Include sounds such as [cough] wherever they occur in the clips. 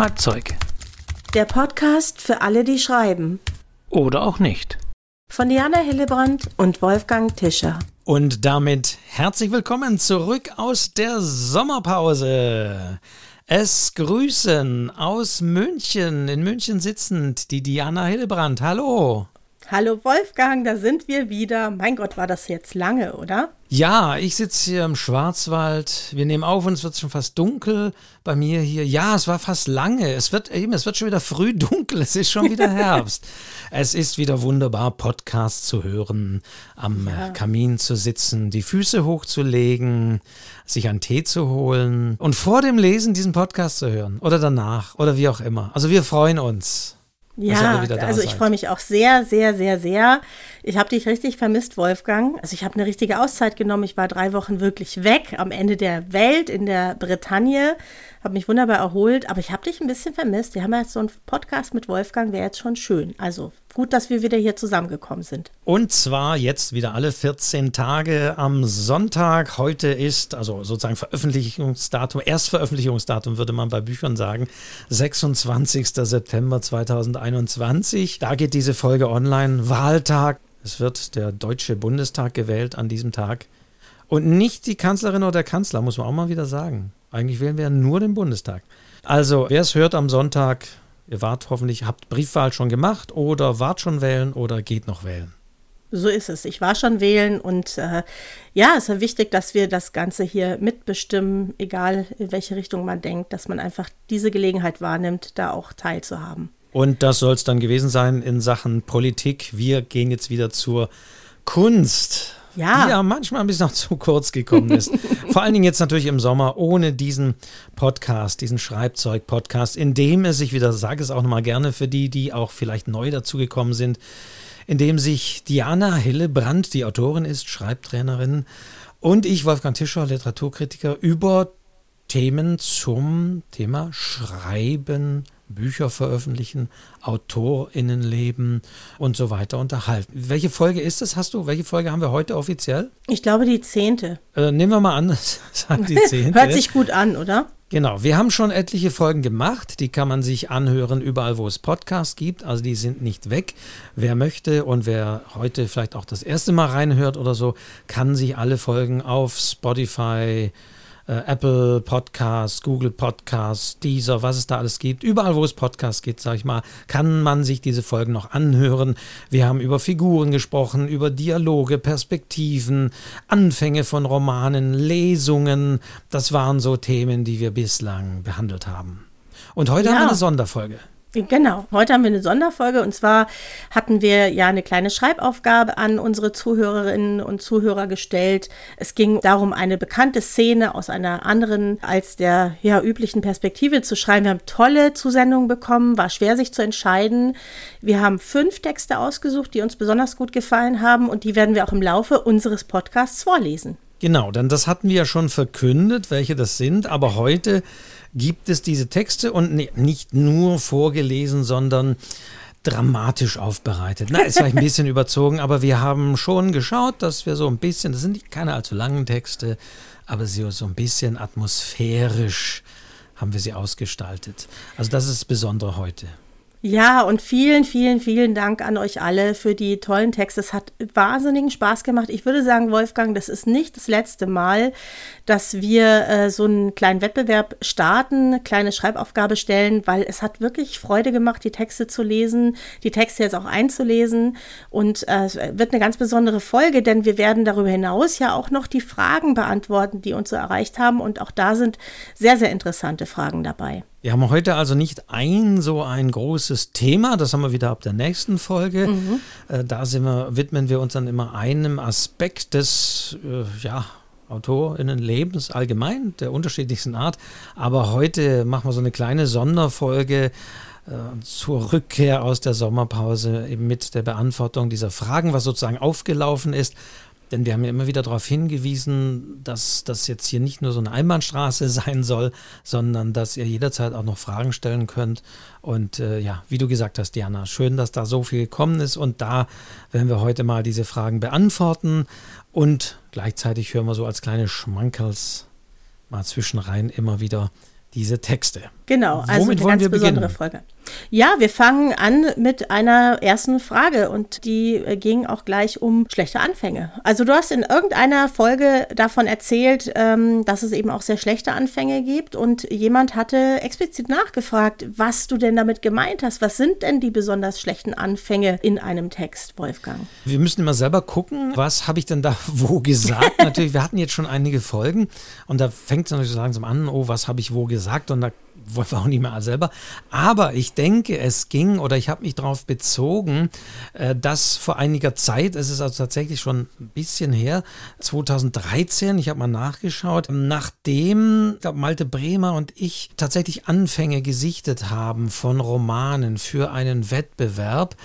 Schreibzeug. Der Podcast für alle, die schreiben. Oder auch nicht. Von Diana Hillebrand und Wolfgang Tischer. Und damit herzlich willkommen zurück aus der Sommerpause. Es grüßen aus München, in München sitzend, die Diana Hillebrand. Hallo. Hallo Wolfgang, da sind wir wieder. Mein Gott, war das jetzt lange, oder? Ja, ich sitze hier im Schwarzwald. Wir nehmen auf und es wird schon fast dunkel bei mir hier. Ja, es war fast lange. Es wird eben, es wird schon wieder früh [laughs] dunkel. Es ist schon wieder [laughs] Herbst. es ist wieder wunderbar, Podcasts zu hören, am ja. Kamin zu sitzen, die Füße hochzulegen, sich einen Tee zu holen und vor dem Lesen diesen Podcast zu hören oder danach oder wie auch immer. Also wir freuen uns. Ja, also ich freue mich auch sehr, sehr, sehr, sehr. Ich habe dich richtig vermisst, Wolfgang. Also ich habe eine richtige Auszeit genommen. Ich war drei Wochen wirklich weg am Ende der Welt in der Bretagne habe mich wunderbar erholt, aber ich habe dich ein bisschen vermisst. Wir haben ja jetzt so einen Podcast mit Wolfgang, wäre jetzt schon schön. Also gut, dass wir wieder hier zusammengekommen sind. Und zwar jetzt wieder alle 14 Tage am Sonntag. Heute ist, also sozusagen Veröffentlichungsdatum, Erstveröffentlichungsdatum würde man bei Büchern sagen, 26. September 2021. Da geht diese Folge online. Wahltag. Es wird der Deutsche Bundestag gewählt an diesem Tag. Und nicht die Kanzlerin oder der Kanzler, muss man auch mal wieder sagen. Eigentlich wählen wir ja nur den Bundestag. Also, wer es hört am Sonntag, ihr wart hoffentlich, habt Briefwahl schon gemacht oder wart schon wählen oder geht noch wählen. So ist es. Ich war schon wählen und äh, ja, es ist wichtig, dass wir das Ganze hier mitbestimmen, egal in welche Richtung man denkt, dass man einfach diese Gelegenheit wahrnimmt, da auch teilzuhaben. Und das soll es dann gewesen sein in Sachen Politik. Wir gehen jetzt wieder zur Kunst ja. die ja manchmal ein bisschen noch [laughs] zu kurz gekommen ist. [laughs] Vor allen Dingen jetzt natürlich im Sommer ohne diesen Podcast, diesen Schreibzeug-Podcast, in dem es sich wieder, sage es auch nochmal gerne für die, die auch vielleicht neu dazugekommen sind, in dem sich Diana Hillebrand, die Autorin ist, Schreibtrainerin, und ich, Wolfgang Tischer, Literaturkritiker, über Themen zum Thema Schreiben Bücher veröffentlichen, AutorInnenleben und so weiter unterhalten. Welche Folge ist das? Hast du? Welche Folge haben wir heute offiziell? Ich glaube die zehnte. Äh, nehmen wir mal an, [laughs] sagt die [laughs] zehnte. Hört sich gut an, oder? Genau, wir haben schon etliche Folgen gemacht, die kann man sich anhören überall, wo es Podcasts gibt, also die sind nicht weg. Wer möchte und wer heute vielleicht auch das erste Mal reinhört oder so, kann sich alle Folgen auf Spotify, Apple Podcasts, Google Podcasts, Deezer, was es da alles gibt. Überall, wo es Podcasts gibt, sag ich mal, kann man sich diese Folgen noch anhören. Wir haben über Figuren gesprochen, über Dialoge, Perspektiven, Anfänge von Romanen, Lesungen. Das waren so Themen, die wir bislang behandelt haben. Und heute ja. haben wir eine Sonderfolge. Genau, heute haben wir eine Sonderfolge und zwar hatten wir ja eine kleine Schreibaufgabe an unsere Zuhörerinnen und Zuhörer gestellt. Es ging darum, eine bekannte Szene aus einer anderen als der ja, üblichen Perspektive zu schreiben. Wir haben tolle Zusendungen bekommen, war schwer sich zu entscheiden. Wir haben fünf Texte ausgesucht, die uns besonders gut gefallen haben und die werden wir auch im Laufe unseres Podcasts vorlesen. Genau, denn das hatten wir ja schon verkündet, welche das sind, aber heute gibt es diese Texte und nicht nur vorgelesen, sondern dramatisch aufbereitet. Na, ist vielleicht ein bisschen [laughs] überzogen, aber wir haben schon geschaut, dass wir so ein bisschen, das sind keine allzu langen Texte, aber so, so ein bisschen atmosphärisch haben wir sie ausgestaltet. Also das ist das Besondere heute. Ja, und vielen, vielen, vielen Dank an euch alle für die tollen Texte. Es hat wahnsinnigen Spaß gemacht. Ich würde sagen, Wolfgang, das ist nicht das letzte Mal, dass wir äh, so einen kleinen Wettbewerb starten, eine kleine Schreibaufgabe stellen, weil es hat wirklich Freude gemacht, die Texte zu lesen, die Texte jetzt auch einzulesen. Und äh, es wird eine ganz besondere Folge, denn wir werden darüber hinaus ja auch noch die Fragen beantworten, die uns so erreicht haben. Und auch da sind sehr, sehr interessante Fragen dabei. Wir haben heute also nicht ein so ein großes Thema, das haben wir wieder ab der nächsten Folge. Mhm. Äh, da wir, widmen wir uns dann immer einem Aspekt des äh, ja, AutorInnenlebens allgemein, der unterschiedlichsten Art. Aber heute machen wir so eine kleine Sonderfolge äh, zur Rückkehr aus der Sommerpause eben mit der Beantwortung dieser Fragen, was sozusagen aufgelaufen ist denn wir haben ja immer wieder darauf hingewiesen, dass das jetzt hier nicht nur so eine Einbahnstraße [laughs] sein soll, sondern dass ihr jederzeit auch noch Fragen stellen könnt. Und äh, ja, wie du gesagt hast, Diana, schön, dass da so viel gekommen ist. Und da werden wir heute mal diese Fragen beantworten. Und gleichzeitig hören wir so als kleine Schmankels mal zwischenrein immer wieder diese Texte. Genau, also Womit eine ganz wir besondere beginnen? Folge. Ja, wir fangen an mit einer ersten Frage und die äh, ging auch gleich um schlechte Anfänge. Also du hast in irgendeiner Folge davon erzählt, ähm, dass es eben auch sehr schlechte Anfänge gibt und jemand hatte explizit nachgefragt, was du denn damit gemeint hast. Was sind denn die besonders schlechten Anfänge in einem Text, Wolfgang? Wir müssen immer selber gucken, was habe ich denn da [laughs] wo gesagt. natürlich, wir hatten jetzt schon einige Folgen und da fängt es natürlich so langsam an, oh, was habe ich wo gesagt und da wir auch nicht mehr selber. Aber ich denke, es ging oder ich habe mich darauf bezogen, äh, dass vor einiger Zeit, es ist also tatsächlich schon ein bisschen her, 2013, ich habe mal nachgeschaut, nachdem glaub, Malte Bremer und ich tatsächlich Anfänge gesichtet haben von Romanen für einen Wettbewerb,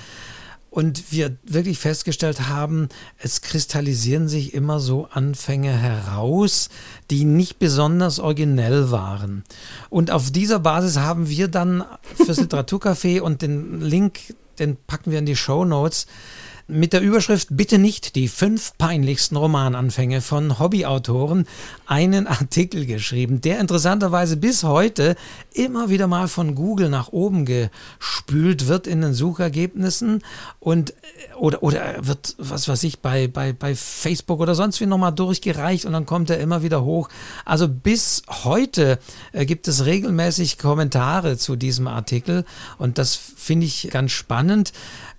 und wir wirklich festgestellt haben, es kristallisieren sich immer so Anfänge heraus, die nicht besonders originell waren. Und auf dieser Basis haben wir dann fürs [laughs] Literaturcafé und den Link, den packen wir in die Show Notes, mit der Überschrift Bitte nicht die fünf peinlichsten Romananfänge von Hobbyautoren einen Artikel geschrieben, der interessanterweise bis heute immer wieder mal von Google nach oben gespült wird in den Suchergebnissen und äh, oder, oder wird, was weiß ich, bei, bei, bei Facebook oder sonst wie nochmal durchgereicht und dann kommt er immer wieder hoch. Also bis heute äh, gibt es regelmäßig Kommentare zu diesem Artikel und das finde ich ganz spannend.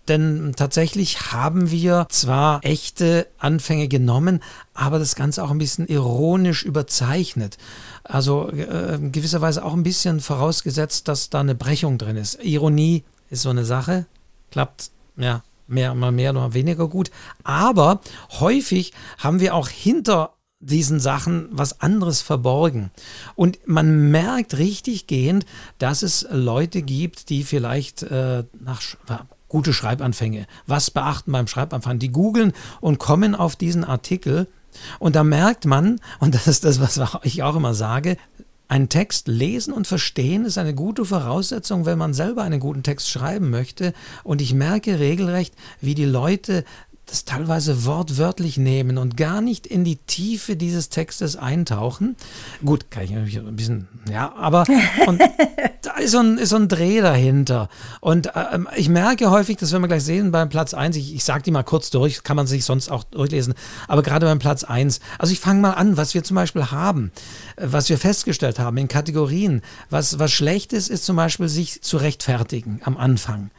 Denn tatsächlich haben wir zwar echte Anfänge genommen, aber das Ganze auch ein bisschen ironisch überzeichnet. Also äh, in gewisser Weise auch ein bisschen vorausgesetzt, dass da eine Brechung drin ist. Ironie ist so eine Sache, klappt ja mehr, mal mehr, mal weniger gut. Aber häufig haben wir auch hinter diesen Sachen was anderes verborgen. Und man merkt richtig gehend, dass es Leute gibt, die vielleicht äh, nach gute Schreibanfänge. Was beachten beim Schreibanfang? Die googeln und kommen auf diesen Artikel und da merkt man, und das ist das, was [laughs] ich auch immer sage, einen Text lesen und verstehen ist eine gute Voraussetzung, wenn man selber einen guten Text schreiben möchte. Und ich merke regelrecht, wie die Leute das teilweise wortwörtlich nehmen und gar nicht in die Tiefe dieses Textes eintauchen. Gut, kann ich natürlich ein bisschen, ja, aber und [laughs] da ist so, ein, ist so ein Dreh dahinter. Und äh, ich merke häufig, dass wenn wir gleich sehen beim Platz 1, ich, ich sage die mal kurz durch, kann man sich sonst auch durchlesen, aber gerade beim Platz 1, also ich fange mal an, was wir zum Beispiel haben, äh, was wir festgestellt haben in Kategorien, was, was schlecht ist, ist zum Beispiel sich zu rechtfertigen am Anfang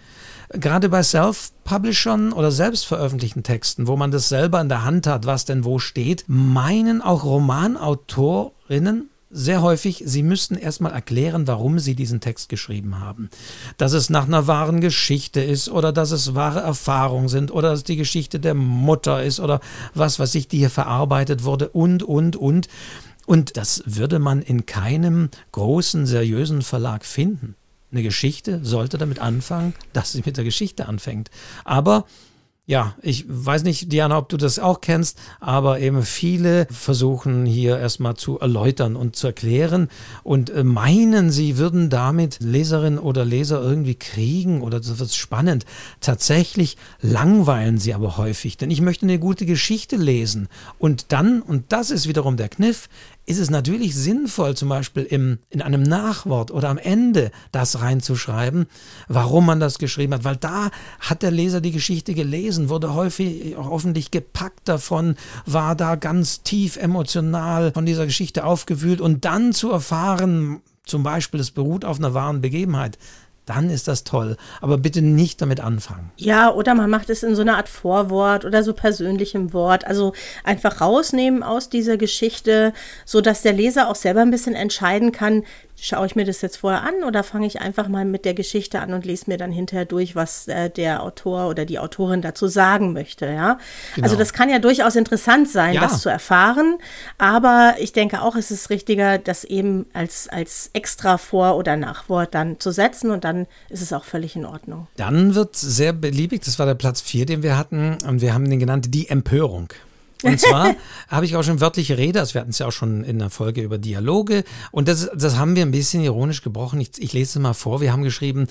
gerade bei Self-Publishern oder selbstveröffentlichten Texten, wo man das selber in der Hand hat, was denn wo steht, meinen auch Romanautorinnen, sehr häufig, sie müssten erstmal erklären, warum sie diesen Text geschrieben haben. Dass es nach einer wahren Geschichte ist oder dass es wahre Erfahrungen sind oder dass es die Geschichte der Mutter ist oder was weiß ich, die hier verarbeitet wurde und, und, und. Und das würde man in keinem großen, seriösen Verlag finden. Eine Geschichte sollte damit anfangen, dass sie mit der Geschichte anfängt. Aber ja, ich weiß nicht, Diana, ob du das auch kennst, aber eben viele versuchen hier erstmal zu erläutern und zu erklären und äh, meinen, sie würden damit Leserin oder Leser irgendwie kriegen oder das wird spannend. Tatsächlich langweilen sie aber häufig, denn ich möchte eine gute Geschichte lesen und dann, und das ist wiederum der Kniff, ist es natürlich sinnvoll, zum Beispiel im, in einem Nachwort oder am Ende das reinzuschreiben, warum man das geschrieben hat, weil da hat der Leser die Geschichte gelesen, wurde häufig hoffentlich gepackt davon, war da ganz tief emotional von dieser Geschichte aufgewühlt und dann zu erfahren, zum Beispiel, es beruht auf einer wahren Begebenheit, dann ist das toll. Aber bitte nicht damit anfangen. Ja, oder man macht es in so einer Art Vorwort oder so persönlichem Wort. Also einfach rausnehmen aus dieser Geschichte, sodass der Leser auch selber ein bisschen entscheiden kann, schaue ich mir das jetzt vorher an oder fange ich einfach mal mit der Geschichte an und lese mir dann hinterher durch, was äh, der Autor oder die Autorin dazu sagen möchte, ja. Genau. Also das kann ja durchaus interessant sein, ja. das zu erfahren, aber ich denke auch, es ist richtiger, das eben als, als extra Vor- oder Nachwort dann zu setzen und dann ist es auch völlig in Ordnung. Dann wird sehr beliebig, das war der Platz 4, den wir hatten und wir haben den genannt, die Empörung. Und zwar [laughs] habe ich auch schon wörtliche Rede, also wir hatten es ja auch schon in der Folge über Dialoge und das, das haben wir ein bisschen ironisch gebrochen. Ich, ich lese es mal vor. Wir haben geschrieben,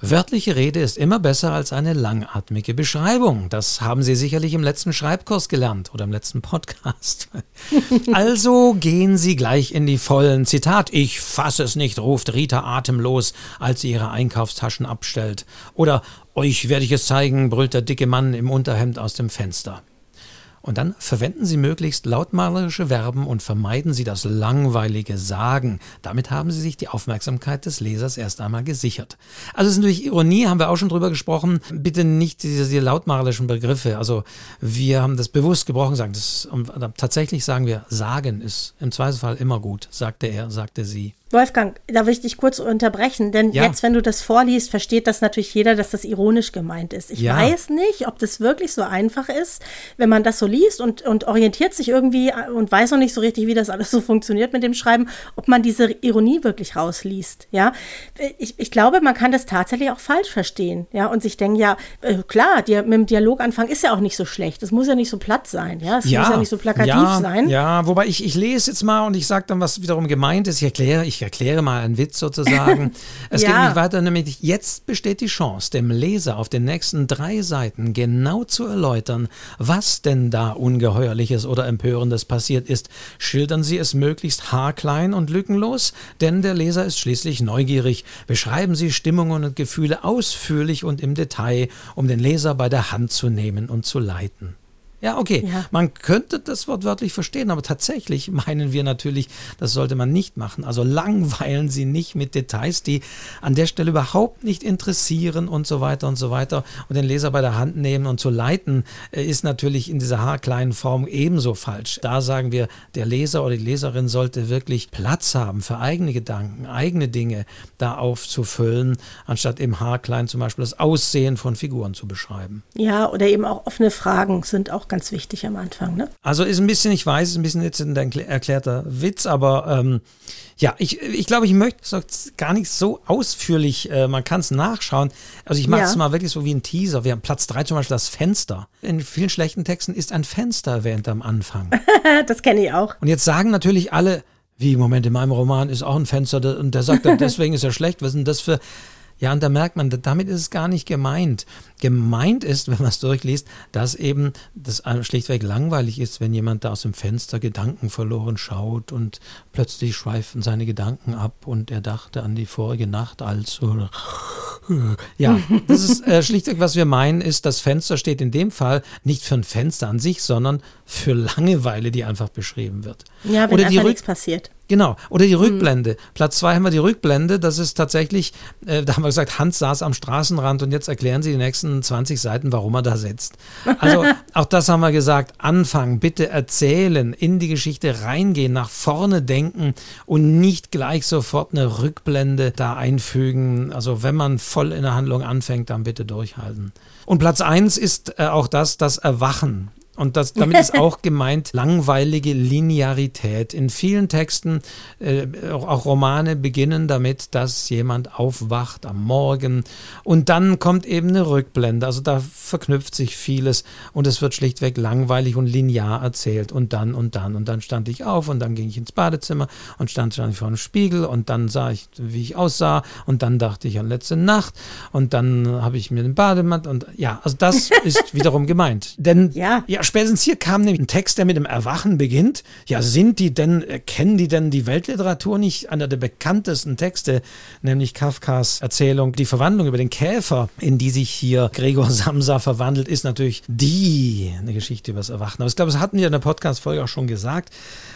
wörtliche Rede ist immer besser als eine langatmige Beschreibung. Das haben Sie sicherlich im letzten Schreibkurs gelernt oder im letzten Podcast. [laughs] also gehen Sie gleich in die vollen Zitat. Ich fasse es nicht, ruft Rita atemlos, als sie ihre Einkaufstaschen abstellt. Oder euch werde ich es zeigen, brüllt der dicke Mann im Unterhemd aus dem Fenster. Und dann verwenden Sie möglichst lautmalerische Verben und vermeiden Sie das langweilige Sagen. Damit haben Sie sich die Aufmerksamkeit des Lesers erst einmal gesichert. Also es ist natürlich Ironie, haben wir auch schon drüber gesprochen. Bitte nicht diese, diese lautmalerischen Begriffe. Also wir haben das bewusst gebrochen gesagt. Das, tatsächlich sagen wir, sagen ist im Zweifelsfall immer gut, sagte er, sagte sie. Wolfgang, da will ich dich kurz unterbrechen, denn ja. jetzt, wenn du das vorliest, versteht das natürlich jeder, dass das ironisch gemeint ist. Ich ja. weiß nicht, ob das wirklich so einfach ist, wenn man das so liest und, und orientiert sich irgendwie und weiß noch nicht so richtig, wie das alles so funktioniert mit dem Schreiben, ob man diese Ironie wirklich rausliest. Ja, ich, ich glaube, man kann das tatsächlich auch falsch verstehen. Ja, und sich denken, ja, äh, klar, die, mit dem Dialoganfang ist ja auch nicht so schlecht. Es muss ja nicht so platt sein. Ja, es ja. muss ja nicht so plakativ sein. Ja, wobei ich, ich lese jetzt mal und ich sage dann, was wiederum gemeint ist. Ich erkläre, ich erkläre mal einen Witz sozusagen. [laughs] Es ja. geht nicht weiter, nämlich jetzt besteht die Chance, dem Leser auf den nächsten drei Seiten genau zu erläutern, was denn da Ungeheuerliches oder Empörendes passiert ist. Schildern Sie es möglichst haarklein und lückenlos, denn der Leser ist schließlich neugierig. Beschreiben Sie Stimmungen und Gefühle ausführlich und im Detail, um den Leser bei der Hand zu nehmen und zu leiten. Ja, okay. Ja. Man könnte das Wort wörtlich verstehen, aber tatsächlich [laughs] meinen wir natürlich, das sollte man nicht machen. Also langweilen Sie nicht mit Details, die an der Stelle überhaupt nicht interessieren und so weiter und so weiter. Und den Leser bei der Hand nehmen und zu leiten, äh, ist natürlich in dieser haarkleinen Form ebenso falsch. Da sagen wir, der Leser oder die Leserin sollte wirklich Platz haben für eigene Gedanken, eigene Dinge da aufzufüllen, anstatt im haarklein zum Beispiel das Aussehen von Figuren zu beschreiben. Ja, oder eben auch offene Fragen sind auch ganz wichtig am Anfang. Ne? Also ist ein bisschen, ich weiß, ist ein bisschen jetzt ein erklärter Witz, aber ähm, ja, ich, ich glaube, ich möchte es gar nicht so ausführlich, äh, man kann es nachschauen. Also ich mache es ja. mal wirklich so wie ein Teaser. Wir haben Platz 3 zum Beispiel das Fenster. In vielen schlechten Texten ist ein Fenster erwähnt am Anfang. [laughs] das kenne ich auch. Und jetzt sagen natürlich alle, wie, Moment, in meinem Roman ist auch ein Fenster und der sagt, [laughs] deswegen ist er schlecht. Was ist denn das für... Ja, und da merkt man, damit ist es gar nicht gemeint. Gemeint ist, wenn man es durchliest, dass eben das schlichtweg langweilig ist, wenn jemand da aus dem Fenster Gedanken verloren schaut und plötzlich schweifen seine Gedanken ab und er dachte an die vorige Nacht als. Ja, das ist äh, schlichtweg, was wir meinen, ist, das Fenster steht in dem Fall nicht für ein Fenster an sich, sondern für Langeweile, die einfach beschrieben wird. Ja, wenn Oder einfach nichts passiert. Genau. Oder die hm. Rückblende. Mhm. Platz zwei haben wir die Rückblende. Das ist tatsächlich, äh, da haben wir gesagt, Hans saß am Straßenrand und jetzt erklären Sie die nächsten 20 Seiten, warum er da sitzt. Also [laughs] auch das haben wir gesagt. Anfangen, bitte erzählen, in die Geschichte reingehen, nach vorne denken und nicht gleich sofort eine Rückblende da einfügen. Also wenn man voll in der Handlung anfängt, dann bitte durchhalten. Und Platz eins ist äh, auch das, das Erwachen. Und das, damit ist auch [laughs] gemeint langweilige Linearität. In vielen Texten, äh, auch Romane, beginnen damit, dass jemand aufwacht am Morgen und dann kommt eben eine Rückblende. Also da verknüpft sich vieles und es wird schlichtweg langweilig und linear erzählt. Und dann und dann. Und dann stand ich auf und dann ging ich ins Badezimmer und stand, stand vor einem Spiegel und dann sah ich, wie ich aussah und dann dachte ich an letzte Nacht und dann habe ich mir den Bademann und ja, also das [laughs] ist wiederum gemeint. Denn ja, ja spätestens hier kam nämlich ein Text, der mit dem Erwachen beginnt. Ja, sind die denn, kennen die denn die Weltliteratur nicht? Einer der bekanntesten Texte, nämlich Kafkas Erzählung Die Verwandlung über den Käfer, in die sich hier Gregor [laughs] Samsa verwandelt, ist natürlich die, eine Geschichte über das Erwachen. Aber ich glaube, das hatten wir in der Podcast-Folge auch schon gesagt.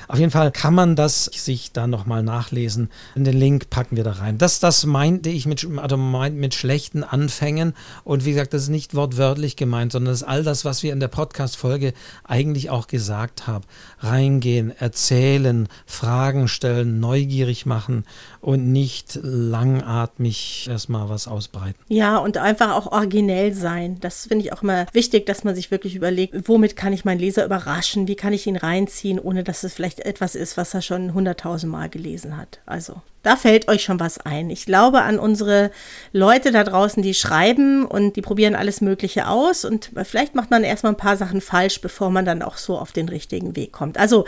Auf jeden Fall kann man das sich da nochmal nachlesen. Den Link packen wir da rein. Das, das meinte ich mit, also mit schlechten Anfängen. Und wie gesagt, das ist nicht wortwörtlich gemeint, sondern das ist all das, was wir in der Podcast-Folge eigentlich auch gesagt haben. Reingehen, erzählen, Fragen stellen, neugierig machen und nicht langatmig erstmal was ausbreiten. Ja, und einfach auch originell sein. Das finde ich auch immer wichtig, dass man sich wirklich überlegt, womit kann ich meinen Leser überraschen? Wie kann ich ihn reinziehen, ohne dass es vielleicht etwas ist, was er schon hunderttausend Mal gelesen hat. Also da fällt euch schon was ein. Ich glaube an unsere Leute da draußen, die schreiben und die probieren alles Mögliche aus und vielleicht macht man erstmal ein paar Sachen falsch, bevor man dann auch so auf den richtigen Weg kommt. Also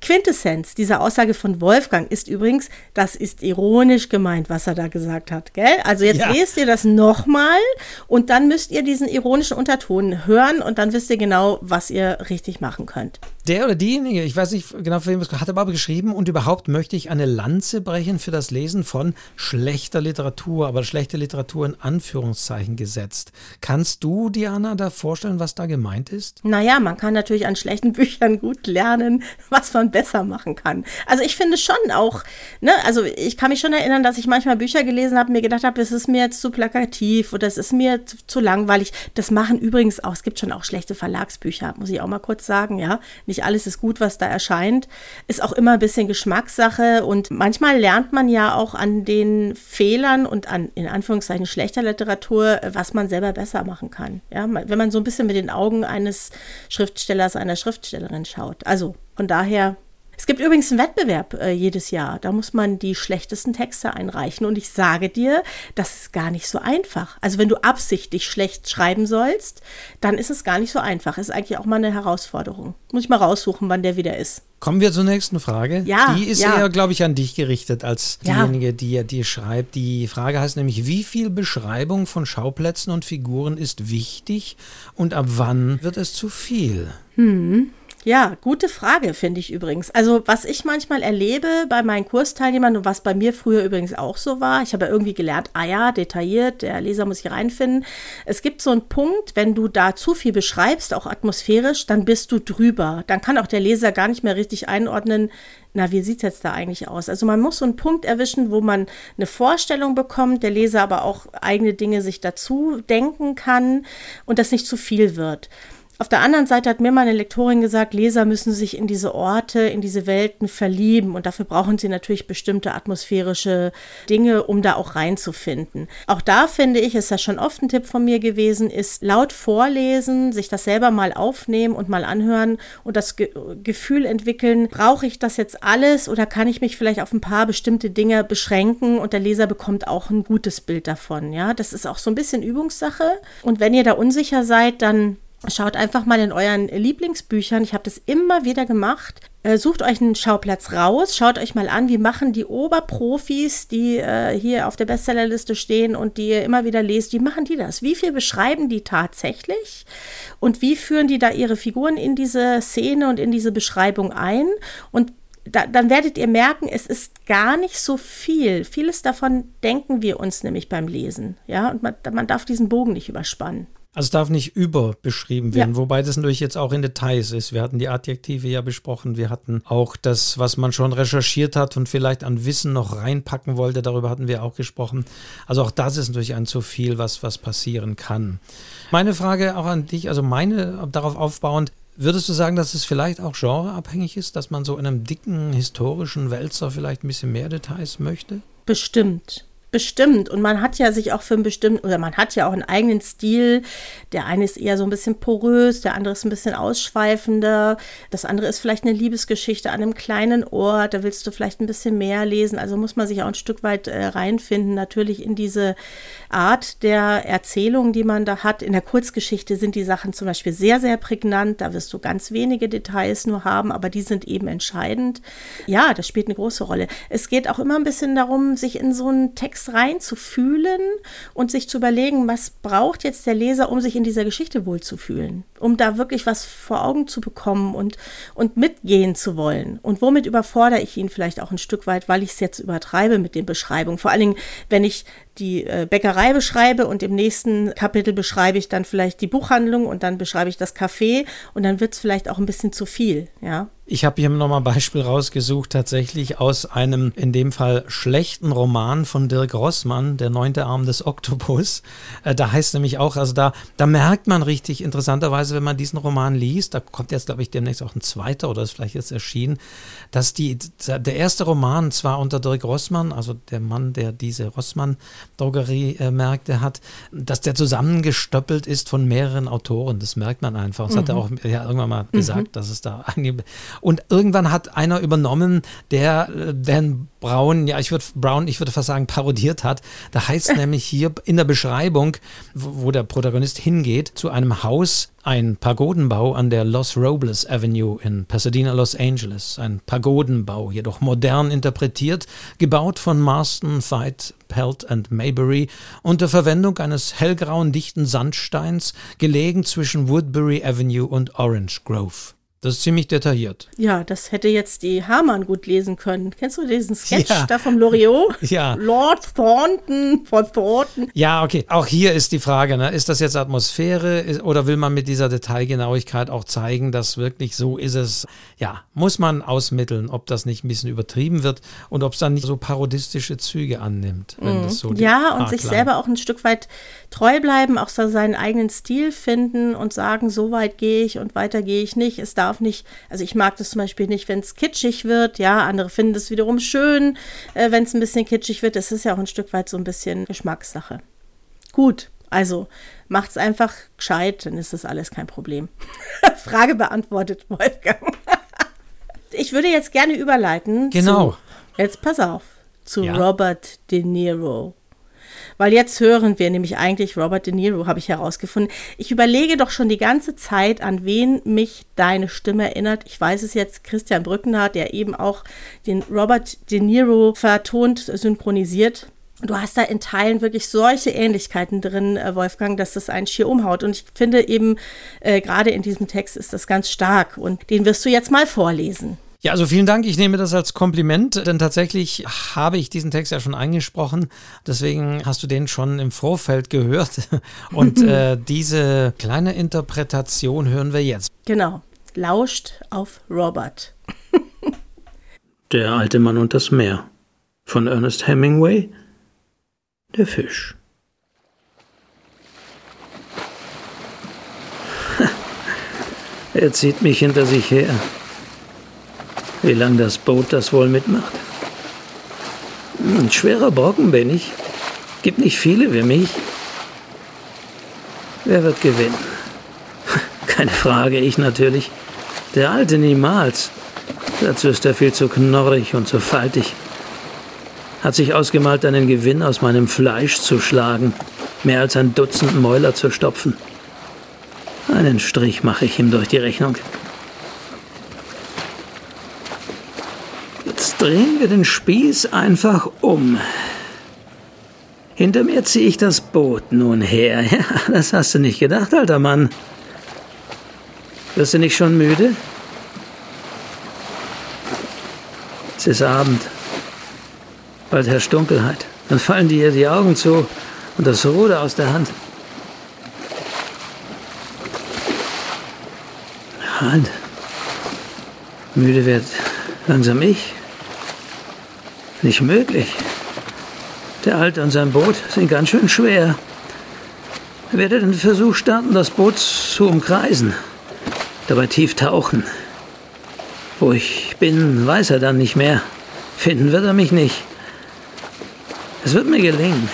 Quintessenz dieser Aussage von Wolfgang ist übrigens, das ist ironisch gemeint, was er da gesagt hat. Gell? Also jetzt ja. lest ihr das nochmal und dann müsst ihr diesen ironischen Unterton hören und dann wisst ihr genau, was ihr richtig machen könnt der oder diejenige, ich weiß nicht genau, für wen es hat aber geschrieben, und überhaupt möchte ich eine Lanze brechen für das Lesen von schlechter Literatur, aber schlechte Literatur in Anführungszeichen gesetzt. Kannst du, Diana, da vorstellen, was da gemeint ist? Naja, man kann natürlich an schlechten [laughs] Büchern gut lernen, was man besser machen kann. Also ich finde schon auch, ne, also ich kann mich schon erinnern, dass ich manchmal Bücher gelesen habe mir gedacht habe, es ist mir jetzt zu plakativ oder es ist mir zu, zu langweilig. Das machen übrigens auch, es gibt schon auch schlechte Verlagsbücher, muss ich auch mal kurz sagen, ja. Nicht nicht alles ist gut, was da erscheint. Ist auch immer ein bisschen Geschmackssache und manchmal lernt man ja auch an den Fehlern und an, in Anführungszeichen, schlechter Literatur, was man selber besser machen kann. Ja, wenn man so ein bisschen mit den Augen eines Schriftstellers, einer Schriftstellerin schaut. Also von daher es gibt übrigens einen Wettbewerb äh, jedes Jahr. Da muss man die schlechtesten Texte einreichen. Und ich sage dir, das ist gar nicht so einfach. Also wenn du absichtlich schlecht schreiben sollst, dann ist es gar nicht so einfach. Ist eigentlich auch mal eine Herausforderung. Muss ich mal raussuchen, wann der wieder ist. Kommen wir zur nächsten Frage. Ja, die ist ja. eher, glaube ich, an dich gerichtet als diejenige, die dir schreibt. Die Frage heißt nämlich, wie viel Beschreibung von Schauplätzen und Figuren ist wichtig und ab wann wird es zu viel? Hm. Ja, gute Frage, finde ich übrigens. Also, was ich manchmal erlebe bei meinen Kursteilnehmern und was bei mir früher übrigens auch so war, ich habe ja irgendwie gelernt, ah ja, detailliert, der Leser muss hier reinfinden. Es gibt so einen Punkt, wenn du da zu viel beschreibst, auch atmosphärisch, dann bist du drüber. Dann kann auch der Leser gar nicht mehr richtig einordnen, na, wie sieht es jetzt da eigentlich aus? Also man muss so einen Punkt erwischen, wo man eine Vorstellung bekommt, der Leser aber auch eigene Dinge sich dazu denken kann und das nicht zu viel wird. Auf der anderen Seite hat mir meine Lektorin gesagt, Leser müssen sich in diese Orte, in diese Welten verlieben und dafür brauchen sie natürlich bestimmte atmosphärische Dinge, um da auch reinzufinden. Auch da finde ich, ist ja schon oft ein Tipp von mir gewesen, ist laut vorlesen, sich das selber mal aufnehmen und mal anhören und das Ge Gefühl entwickeln, brauche ich das jetzt alles oder kann ich mich vielleicht auf ein paar bestimmte Dinge beschränken und der Leser bekommt auch ein gutes Bild davon. Ja, das ist auch so ein bisschen Übungssache und wenn ihr da unsicher seid, dann Schaut einfach mal in euren Lieblingsbüchern. Ich habe das immer wieder gemacht. Äh, sucht euch einen Schauplatz raus, schaut euch mal an, wie machen die Oberprofis, die äh, hier auf der Bestsellerliste stehen und die ihr immer wieder lest, wie machen die das? Wie viel beschreiben die tatsächlich? Und wie führen die da ihre Figuren in diese Szene und in diese Beschreibung ein? Und da, dann werdet ihr merken, es ist gar nicht so viel. Vieles davon denken wir uns nämlich beim Lesen. Ja, und man, man darf diesen Bogen nicht überspannen. Also es darf nicht überbeschrieben werden, ja. wobei das natürlich jetzt auch in Details ist. Wir hatten die Adjektive ja besprochen, wir hatten auch das, was man schon recherchiert hat und vielleicht an Wissen noch reinpacken wollte, darüber hatten wir auch gesprochen. Also auch das ist natürlich ein zu viel, was, was passieren kann. Meine Frage auch an dich, also meine darauf aufbauend, Würdest du sagen, dass es vielleicht auch genreabhängig ist, dass man so in einem dicken historischen Wälzer vielleicht ein bisschen mehr Details möchte? Bestimmt. Bestimmt. Und man hat ja sich auch für einen bestimmten, oder man hat ja auch einen eigenen Stil. Der eine ist eher so ein bisschen porös, der andere ist ein bisschen ausschweifender. Das andere ist vielleicht eine Liebesgeschichte an einem kleinen Ort. Da willst du vielleicht ein bisschen mehr lesen. Also muss man sich auch ein Stück weit äh, reinfinden, natürlich in diese Art der Erzählung, die man da hat. In der Kurzgeschichte sind die Sachen zum Beispiel sehr, sehr prägnant. Da wirst du ganz wenige Details nur haben, aber die sind eben entscheidend. Ja, das spielt eine große Rolle. Es geht auch immer ein bisschen darum, sich in so einen Text Text reinzufühlen und sich zu überlegen, was braucht jetzt der Leser, um sich in dieser Geschichte wohlzufühlen, um da wirklich was vor Augen zu bekommen und, und mitgehen zu wollen. Und womit überfordere ich ihn vielleicht auch ein Stück weit, weil ich es jetzt übertreibe mit den Beschreibungen. Vor allen Dingen, wenn ich die äh, Bäckerei beschreibe und im nächsten Kapitel beschreibe ich dann vielleicht die Buchhandlung und dann beschreibe ich das Café und dann wird es vielleicht auch ein bisschen zu viel, ja. Ich habe hier nochmal ein Beispiel rausgesucht, tatsächlich aus einem in dem Fall schlechten Roman von Dirk Rossmann, Der neunte Arm des Oktopus. Äh, da heißt nämlich auch, also da, da merkt man richtig interessanterweise, wenn man diesen Roman liest, da kommt jetzt, glaube ich, demnächst auch ein zweiter oder ist vielleicht jetzt erschienen, dass die, der erste Roman zwar unter Dirk Rossmann, also der Mann, der diese Rossmann-Drogeriemärkte hat, dass der zusammengestöppelt ist von mehreren Autoren. Das merkt man einfach. Das mhm. hat er auch ja, irgendwann mal mhm. gesagt, dass es da einige und irgendwann hat einer übernommen, der äh, Dan Brown, ja, ich würde Brown, ich würde fast sagen, parodiert hat. Da heißt [laughs] nämlich hier in der Beschreibung, wo, wo der Protagonist hingeht, zu einem Haus ein Pagodenbau an der Los Robles Avenue in Pasadena, Los Angeles. Ein Pagodenbau, jedoch modern interpretiert, gebaut von Marston, Veit, Pelt and Maybury unter Verwendung eines hellgrauen dichten Sandsteins, gelegen zwischen Woodbury Avenue und Orange Grove. Das ist ziemlich detailliert. Ja, das hätte jetzt die Hamann gut lesen können. Kennst du diesen Sketch ja. da vom Loriot? [laughs] Ja. Lord Thornton von Thornton. Ja, okay. Auch hier ist die Frage, ne? ist das jetzt Atmosphäre oder will man mit dieser Detailgenauigkeit auch zeigen, dass wirklich so ist es? Ja, muss man ausmitteln, ob das nicht ein bisschen übertrieben wird und ob es dann nicht so parodistische Züge annimmt. Wenn mhm. das so ja, und sich selber auch ein Stück weit treu bleiben, auch so seinen eigenen Stil finden und sagen, so weit gehe ich und weiter gehe ich nicht. Es darf nicht, also ich mag das zum Beispiel nicht, wenn es kitschig wird, ja, andere finden es wiederum schön, äh, wenn es ein bisschen kitschig wird. Das ist ja auch ein Stück weit so ein bisschen Geschmackssache. Gut, also macht es einfach gescheit, dann ist das alles kein Problem. [laughs] Frage beantwortet, Wolfgang. [laughs] ich würde jetzt gerne überleiten. Genau. Zu, jetzt pass auf, zu ja. Robert De Niro. Weil jetzt hören wir nämlich eigentlich Robert De Niro, habe ich herausgefunden. Ich überlege doch schon die ganze Zeit, an wen mich deine Stimme erinnert. Ich weiß es jetzt, Christian Brückner, der eben auch den Robert De Niro vertont, synchronisiert. Du hast da in Teilen wirklich solche Ähnlichkeiten drin, äh, Wolfgang, dass das einen schier umhaut. Und ich finde eben, äh, gerade in diesem Text ist das ganz stark. Und den wirst du jetzt mal vorlesen. Ja, also vielen Dank. Ich nehme das als Kompliment, denn tatsächlich habe ich diesen Text ja schon angesprochen. Deswegen hast du den schon im Vorfeld gehört. [laughs] Und äh, [laughs] diese kleine Interpretation hören wir jetzt. Genau. Lauscht auf Robert. [laughs] Der alte Mann und das Meer. Von Ernest Hemingway. Der Fisch. er zieht mich hinter sich her. Wie lang das Boot das wohl mitmacht? Ein schwerer Brocken bin ich. Gibt nicht viele wie mich. Wer wird gewinnen? [laughs] Keine Frage, ich natürlich. Der Alte niemals. Dazu ist er viel zu knorrig und zu faltig. Hat sich ausgemalt, einen Gewinn aus meinem Fleisch zu schlagen, mehr als ein Dutzend Mäuler zu stopfen. Einen Strich mache ich ihm durch die Rechnung. Drehen wir den Spieß einfach um. Hinter mir ziehe ich das Boot nun her. [laughs] Ja, das hast du nicht gedacht, alter Mann. Wirst du nicht schon müde? Es ist Abend. Bald herrscht Dunkelheit. Dann fallen dir die Augen zu und das Ruder aus der Hand. Halt. Müde wird langsam ich. Nicht möglich. Der Alte und sein Boot sind ganz schön schwer. Ich werde den Versuch starten, das Boot zu umkreisen. Dabei tief tauchen. Wo ich bin, weiß er dann nicht mehr. Finden wird er mich nicht. Es wird mir gelingen.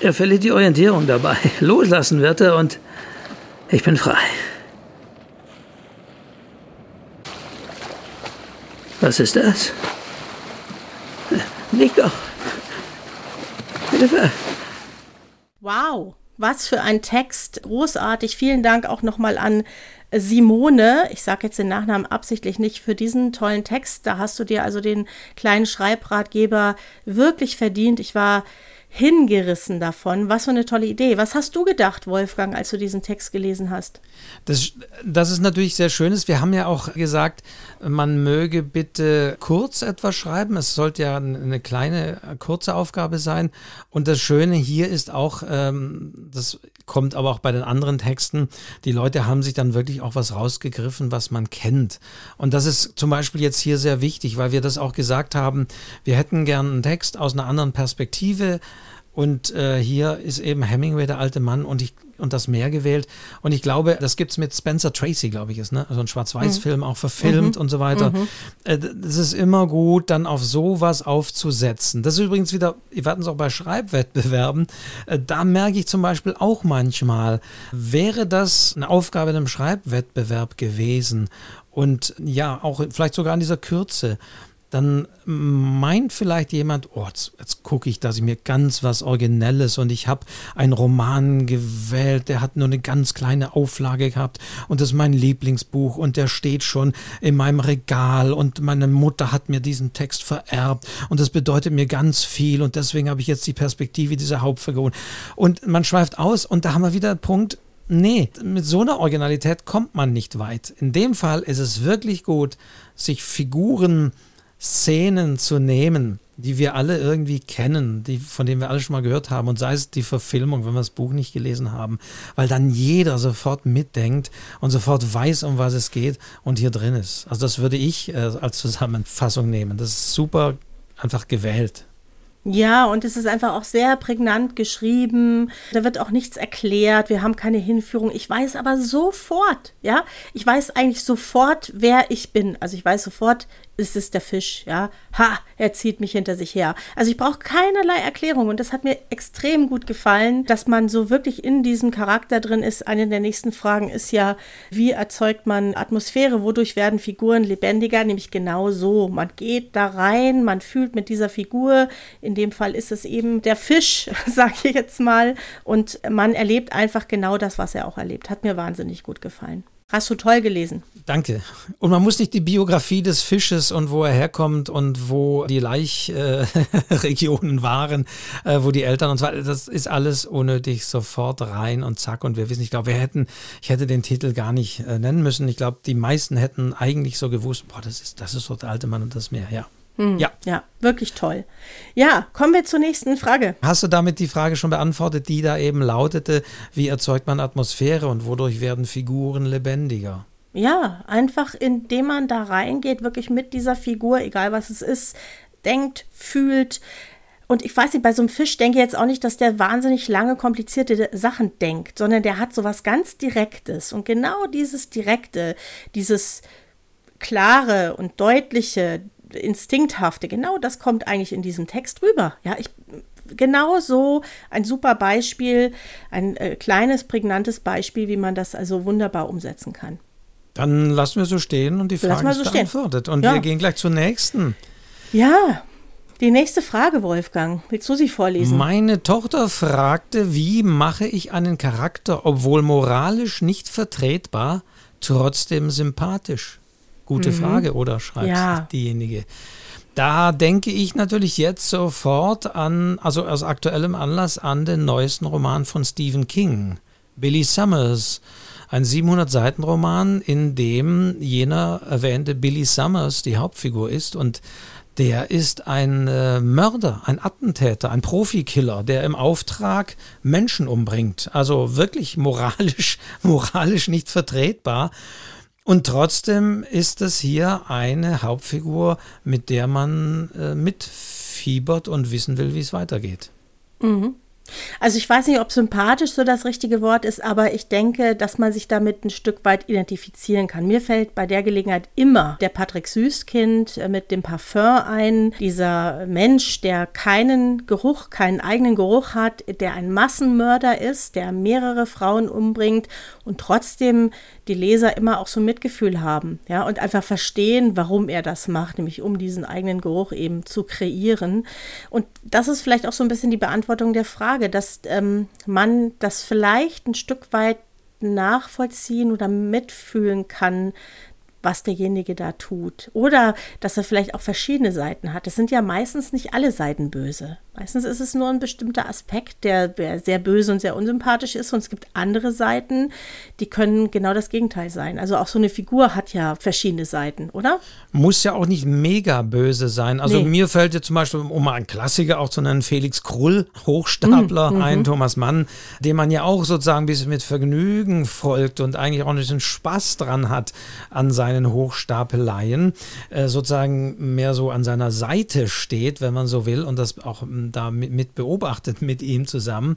Er verliert die Orientierung dabei. [laughs] Loslassen wird er und ich bin frei. Was ist das? Leg doch. Hilfe. Wow, was für ein Text. Großartig. Vielen Dank auch nochmal an Simone. Ich sage jetzt den Nachnamen absichtlich nicht für diesen tollen Text. Da hast du dir also den kleinen Schreibratgeber wirklich verdient. Ich war hingerissen davon. Was für eine tolle Idee. Was hast du gedacht, Wolfgang, als du diesen Text gelesen hast? Das, das ist natürlich sehr schön. Wir haben ja auch gesagt, man möge bitte kurz etwas schreiben. Es sollte ja eine kleine, kurze Aufgabe sein. Und das Schöne hier ist auch, ähm, das kommt aber auch bei den anderen Texten, die Leute haben sich dann wirklich auch was rausgegriffen, was man kennt. Und das ist zum Beispiel jetzt hier sehr wichtig, weil wir das auch gesagt haben, wir hätten gern einen Text aus einer anderen Perspektive. Und äh, hier ist eben Hemingway, der alte Mann, und, ich, und das Meer gewählt. Und ich glaube, das gibt es mit Spencer Tracy, glaube ich, ist, ne? Also ein Schwarz-Weiß-Film, mhm. auch verfilmt mhm. und so weiter. Mhm. Äh, das ist immer gut, dann auf sowas aufzusetzen. Das ist übrigens wieder, wir hatten es auch bei Schreibwettbewerben, äh, da merke ich zum Beispiel auch manchmal, wäre das eine Aufgabe in einem Schreibwettbewerb gewesen und ja, auch vielleicht sogar in dieser Kürze dann meint vielleicht jemand, oh, jetzt, jetzt gucke ich, dass ich mir ganz was Originelles und ich habe einen Roman gewählt, der hat nur eine ganz kleine Auflage gehabt und das ist mein Lieblingsbuch und der steht schon in meinem Regal und meine Mutter hat mir diesen Text vererbt und das bedeutet mir ganz viel und deswegen habe ich jetzt die Perspektive dieser Hauptfigur. Und man schweift aus und da haben wir wieder einen Punkt, Nee, mit so einer Originalität kommt man nicht weit. In dem Fall ist es wirklich gut, sich Figuren, Szenen zu nehmen, die wir alle irgendwie kennen, die, von denen wir alle schon mal gehört haben, und sei es die Verfilmung, wenn wir das Buch nicht gelesen haben, weil dann jeder sofort mitdenkt und sofort weiß, um was es geht und hier drin ist. Also das würde ich äh, als Zusammenfassung nehmen. Das ist super einfach gewählt. Ja, und es ist einfach auch sehr prägnant geschrieben. Da wird auch nichts erklärt. Wir haben keine Hinführung. Ich weiß aber sofort, ja, ich weiß eigentlich sofort, wer ich bin. Also ich weiß sofort, ist es der Fisch, ja. Ha, er zieht mich hinter sich her. Also ich brauche keinerlei Erklärung und das hat mir extrem gut gefallen, dass man so wirklich in diesem Charakter drin ist. Eine der nächsten Fragen ist ja, wie erzeugt man Atmosphäre? Wodurch werden Figuren lebendiger? Nämlich genau so. Man geht da rein, man fühlt mit dieser Figur. In dem Fall ist es eben der Fisch, [laughs] sage ich jetzt mal. Und man erlebt einfach genau das, was er auch erlebt. Hat mir wahnsinnig gut gefallen. Hast du toll gelesen. Danke. Und man muss nicht die Biografie des Fisches und wo er herkommt und wo die Laichregionen äh, [laughs] waren, äh, wo die Eltern und so weiter, das ist alles unnötig, sofort rein und zack. Und wir wissen, ich glaube, wir hätten, ich hätte den Titel gar nicht äh, nennen müssen. Ich glaube, die meisten hätten eigentlich so gewusst, boah, das ist, das ist so der alte Mann und das Meer, ja. Hm, ja. Ja, wirklich toll. Ja, kommen wir zur nächsten Frage. Hast du damit die Frage schon beantwortet, die da eben lautete, wie erzeugt man Atmosphäre und wodurch werden Figuren lebendiger? Ja, einfach indem man da reingeht, wirklich mit dieser Figur, egal was es ist, denkt, fühlt. Und ich weiß nicht, bei so einem Fisch denke ich jetzt auch nicht, dass der wahnsinnig lange komplizierte Sachen denkt, sondern der hat so was ganz Direktes. Und genau dieses Direkte, dieses klare und deutliche, Instinkthafte, genau das kommt eigentlich in diesem Text rüber. Ja, ich genau so ein super Beispiel, ein äh, kleines, prägnantes Beispiel, wie man das also wunderbar umsetzen kann. Dann lassen wir so stehen und die Frage ist so beantwortet. Und ja. wir gehen gleich zur nächsten. Ja, die nächste Frage, Wolfgang. Willst du sie vorlesen? Meine Tochter fragte, wie mache ich einen Charakter, obwohl moralisch nicht vertretbar, trotzdem sympathisch? Gute mhm. Frage, oder schreibt ja. diejenige. Da denke ich natürlich jetzt sofort an, also aus aktuellem Anlass an den neuesten Roman von Stephen King, Billy Summers. Ein 700-Seiten-Roman, in dem jener erwähnte Billy Summers die Hauptfigur ist und der ist ein äh, Mörder, ein Attentäter, ein Profikiller, der im Auftrag Menschen umbringt. Also wirklich moralisch, [laughs] moralisch nicht vertretbar. Und trotzdem ist es hier eine Hauptfigur, mit der man äh, mitfiebert und wissen will, wie es weitergeht. Mhm. Also ich weiß nicht, ob sympathisch so das richtige Wort ist, aber ich denke, dass man sich damit ein Stück weit identifizieren kann. Mir fällt bei der Gelegenheit immer der Patrick Süßkind äh, mit dem Parfum ein. Dieser Mensch, der keinen Geruch, keinen eigenen Geruch hat, der ein Massenmörder ist, der mehrere Frauen umbringt und trotzdem die Leser immer auch so Mitgefühl haben, ja, und einfach verstehen, warum er das macht, nämlich um diesen eigenen Geruch eben zu kreieren. Und das ist vielleicht auch so ein bisschen die Beantwortung der Frage, dass ähm, man das vielleicht ein Stück weit nachvollziehen oder mitfühlen kann, was derjenige da tut. Oder dass er vielleicht auch verschiedene Seiten hat. Es sind ja meistens nicht alle Seiten böse. Meistens ist es nur ein bestimmter Aspekt, der, sehr böse und sehr unsympathisch ist. Und es gibt andere Seiten, die können genau das Gegenteil sein. Also auch so eine Figur hat ja verschiedene Seiten, oder? Muss ja auch nicht mega böse sein. Also nee. mir fällt jetzt zum Beispiel, um mal einen Klassiker auch zu nennen, Felix Krull, [laughs] Hochstapler, mhm. ein. Thomas Mann, dem man ja auch sozusagen ein bisschen mit Vergnügen folgt und eigentlich auch ein bisschen Spaß dran hat an seinen Hochstapeleien. Äh, sozusagen mehr so an seiner Seite steht, wenn man so will, und das auch da mit, mit beobachtet [laughs] mit ihm zusammen.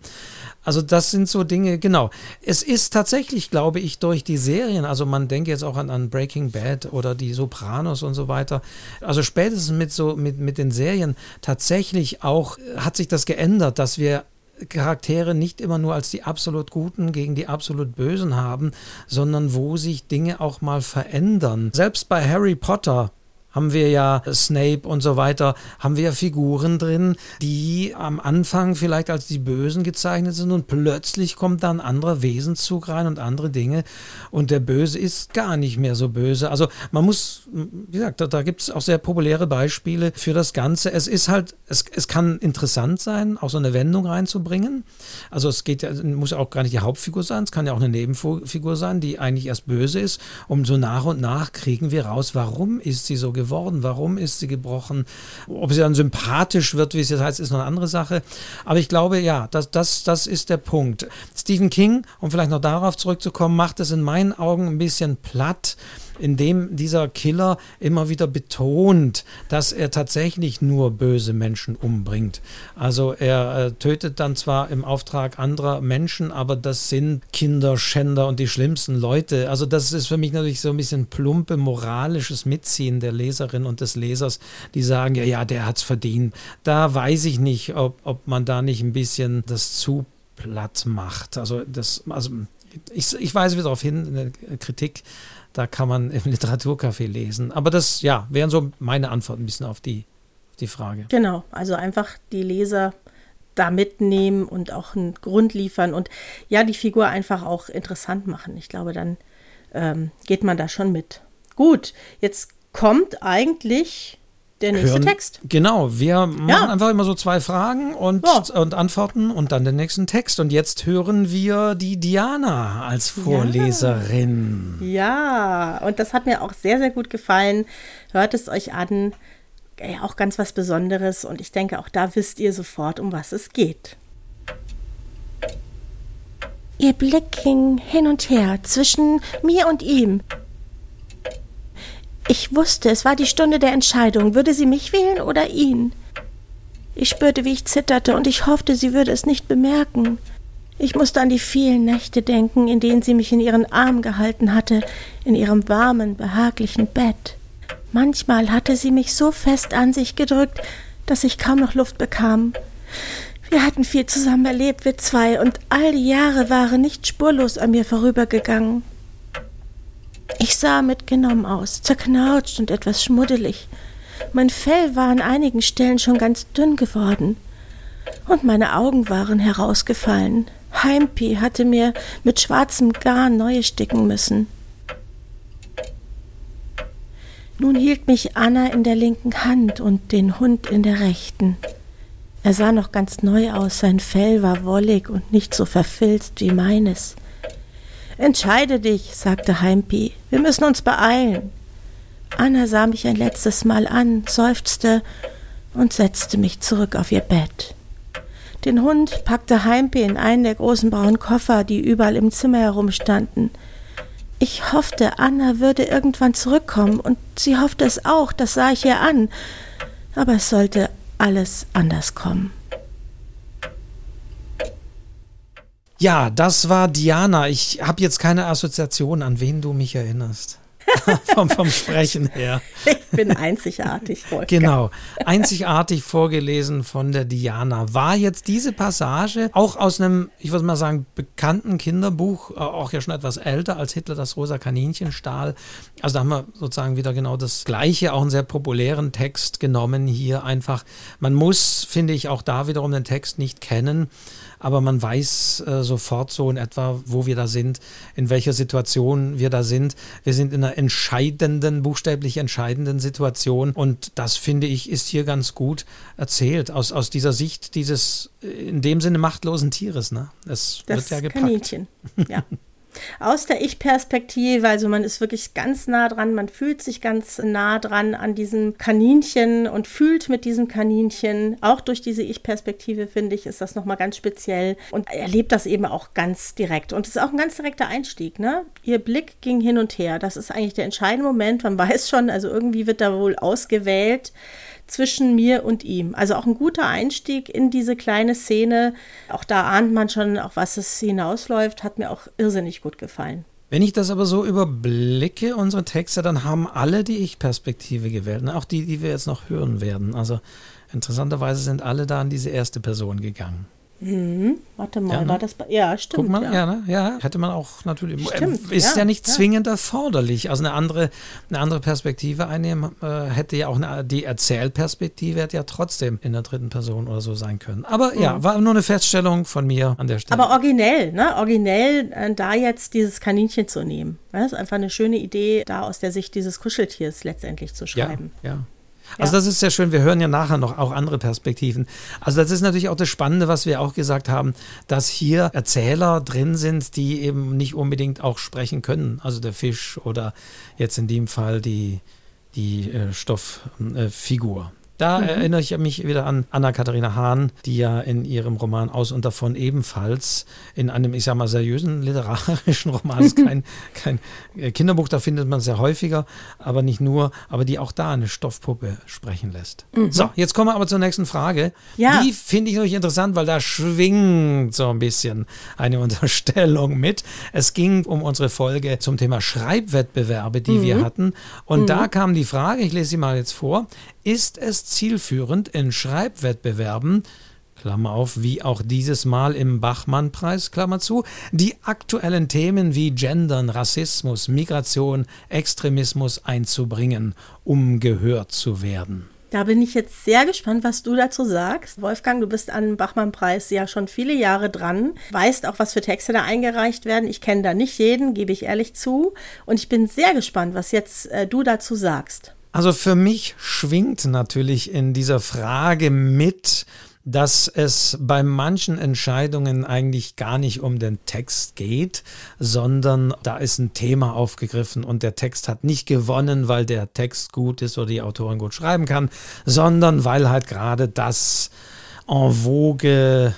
Also das sind so Dinge, genau. Es ist tatsächlich, glaube ich, durch die Serien, also man denkt jetzt auch an, an Breaking Bad oder die Sopranos und so weiter, also spätestens mit so mit, mit den Serien tatsächlich auch hat sich das geändert, dass wir Charaktere nicht immer nur als die absolut Guten gegen die absolut Bösen haben, sondern wo sich Dinge auch mal verändern. Selbst bei Harry Potter haben wir ja Snape und so weiter, haben wir ja Figuren drin, die am Anfang vielleicht als die Bösen gezeichnet sind und plötzlich kommt da ein anderer Wesenszug rein und andere Dinge und der Böse ist gar nicht mehr so böse. Also man muss, wie gesagt, da, da gibt es auch sehr populäre Beispiele für das Ganze. Es ist halt, es, es kann interessant sein, auch so eine Wendung reinzubringen. Also es geht ja, muss auch gar nicht die Hauptfigur sein, es kann ja auch eine Nebenfigur sein, die eigentlich erst böse ist. Und so nach und nach kriegen wir raus, warum ist sie so geworden geworden? Warum ist sie gebrochen? Ob sie dann sympathisch wird, wie es jetzt heißt, ist noch eine andere Sache. Aber ich glaube, ja, das, das, das ist der Punkt. Stephen King, um vielleicht noch darauf zurückzukommen, macht es in meinen Augen ein bisschen platt indem dieser Killer immer wieder betont, dass er tatsächlich nur böse Menschen umbringt. Also er äh, tötet dann zwar im Auftrag anderer Menschen, aber das sind Kinderschänder und die schlimmsten Leute. Also das ist für mich natürlich so ein bisschen plumpe moralisches Mitziehen der Leserin und des Lesers, die sagen, ja, ja, der hat es verdient. Da weiß ich nicht, ob, ob man da nicht ein bisschen das zu platt macht. Also das, also ich, ich weise wieder darauf hin, in der Kritik, da kann man im Literaturcafé lesen. Aber das, ja, wären so meine Antworten ein bisschen auf die, die Frage. Genau, also einfach die Leser da mitnehmen und auch einen Grund liefern und ja, die Figur einfach auch interessant machen. Ich glaube, dann ähm, geht man da schon mit. Gut, jetzt kommt eigentlich der nächste hören, Text. Genau, wir machen ja. einfach immer so zwei Fragen und, ja. und antworten und dann den nächsten Text. Und jetzt hören wir die Diana als Vorleserin. Ja, ja. und das hat mir auch sehr, sehr gut gefallen. Hört es euch an. Ja, auch ganz was Besonderes und ich denke, auch da wisst ihr sofort, um was es geht. Ihr Blick ging hin und her zwischen mir und ihm. Ich wusste, es war die Stunde der Entscheidung. Würde sie mich wählen oder ihn? Ich spürte, wie ich zitterte, und ich hoffte, sie würde es nicht bemerken. Ich musste an die vielen Nächte denken, in denen sie mich in ihren Arm gehalten hatte, in ihrem warmen, behaglichen Bett. Manchmal hatte sie mich so fest an sich gedrückt, dass ich kaum noch Luft bekam. Wir hatten viel zusammen erlebt, wir zwei, und all die Jahre waren nicht spurlos an mir vorübergegangen. Ich sah mitgenommen aus, zerknautscht und etwas schmuddelig. Mein Fell war an einigen Stellen schon ganz dünn geworden. Und meine Augen waren herausgefallen. Heimpi hatte mir mit schwarzem Garn neue sticken müssen. Nun hielt mich Anna in der linken Hand und den Hund in der rechten. Er sah noch ganz neu aus, sein Fell war wollig und nicht so verfilzt wie meines. Entscheide dich, sagte Heimpi. Wir müssen uns beeilen. Anna sah mich ein letztes Mal an, seufzte und setzte mich zurück auf ihr Bett. Den Hund packte Heimpi in einen der großen braunen Koffer, die überall im Zimmer herumstanden. Ich hoffte, Anna würde irgendwann zurückkommen, und sie hoffte es auch, das sah ich ihr an. Aber es sollte alles anders kommen. Ja, das war Diana. Ich habe jetzt keine Assoziation, an wen du mich erinnerst. [laughs] vom, vom, Sprechen her. Ich bin einzigartig. Wolfgang. Genau, einzigartig vorgelesen von der Diana. War jetzt diese Passage auch aus einem, ich würde mal sagen, bekannten Kinderbuch, äh, auch ja schon etwas älter als Hitler das rosa Kaninchen stahl. Also da haben wir sozusagen wieder genau das Gleiche, auch einen sehr populären Text genommen hier einfach. Man muss, finde ich, auch da wiederum den Text nicht kennen aber man weiß äh, sofort so in etwa, wo wir da sind, in welcher Situation wir da sind. Wir sind in einer entscheidenden, buchstäblich entscheidenden Situation und das finde ich ist hier ganz gut erzählt aus, aus dieser Sicht dieses äh, in dem Sinne machtlosen Tieres. Ne? Es das wird ja gepackt. Kaninchen, ja. [laughs] aus der Ich-Perspektive. Also man ist wirklich ganz nah dran, man fühlt sich ganz nah dran an diesem Kaninchen und fühlt mit diesem Kaninchen. Auch durch diese Ich-Perspektive, finde ich, ist das nochmal ganz speziell und erlebt das eben auch ganz direkt. Und es ist auch ein ganz direkter Einstieg. Ne? Ihr Blick ging hin und her. Das ist eigentlich der entscheidende Moment. Man weiß schon, also irgendwie wird da wohl ausgewählt zwischen mir und ihm. Also auch ein guter Einstieg in diese kleine Szene. Auch da ahnt man schon, auf was es hinausläuft. Hat mir auch irrsinnig gut gefallen. Wenn ich das aber so überblicke, unsere Texte, dann haben alle die Ich-Perspektive gewählt. Ne? Auch die, die wir jetzt noch hören werden. Also interessanterweise sind alle da an diese erste Person gegangen. Mhm. Warte mal, ja, ne? war das bei, ja, stimmt. Guck mal, ja. ja, ne? ja, hätte man auch natürlich, stimmt, ist ja, ja nicht zwingend erforderlich. Also eine andere, eine andere Perspektive einnehmen äh, hätte ja auch eine, die Erzählperspektive hätte ja trotzdem in der dritten Person oder so sein können. Aber mhm. ja, war nur eine Feststellung von mir an der Stelle. Aber originell, ne? Originell äh, da jetzt dieses Kaninchen zu nehmen. Das ist einfach eine schöne Idee, da aus der Sicht dieses Kuscheltiers letztendlich zu schreiben. Ja, ja. Also das ist sehr schön. Wir hören ja nachher noch auch andere Perspektiven. Also das ist natürlich auch das Spannende, was wir auch gesagt haben, dass hier Erzähler drin sind, die eben nicht unbedingt auch sprechen können. Also der Fisch oder jetzt in dem Fall die, die äh, Stofffigur. Äh, da mhm. erinnere ich mich wieder an Anna-Katharina Hahn, die ja in ihrem Roman Aus und davon ebenfalls in einem, ich sag mal, seriösen literarischen Roman, ist kein, [laughs] kein äh, Kinderbuch, da findet man es ja häufiger, aber nicht nur, aber die auch da eine Stoffpuppe sprechen lässt. Mhm. So, jetzt kommen wir aber zur nächsten Frage. Ja. Die finde ich natürlich interessant, weil da schwingt so ein bisschen eine [laughs] Unterstellung mit. Es ging um unsere Folge zum Thema Schreibwettbewerbe, die mhm. wir hatten. Und da mhm. kam die Frage, ich lese sie mal jetzt vor, ist es zielführend in Schreibwettbewerben, Klammer auf, wie auch dieses Mal im Bachmann-Preis, Klammer zu, die aktuellen Themen wie Gendern, Rassismus, Migration, Extremismus einzubringen, um gehört zu werden. Da bin ich jetzt sehr gespannt, was du dazu sagst. Wolfgang, du bist an Bachmann-Preis ja schon viele Jahre dran, weißt auch, was für Texte da eingereicht werden. Ich kenne da nicht jeden, gebe ich ehrlich zu. Und ich bin sehr gespannt, was jetzt äh, du dazu sagst. Also für mich schwingt natürlich in dieser Frage mit, dass es bei manchen Entscheidungen eigentlich gar nicht um den Text geht, sondern da ist ein Thema aufgegriffen und der Text hat nicht gewonnen, weil der Text gut ist oder die Autorin gut schreiben kann, sondern weil halt gerade das en vogue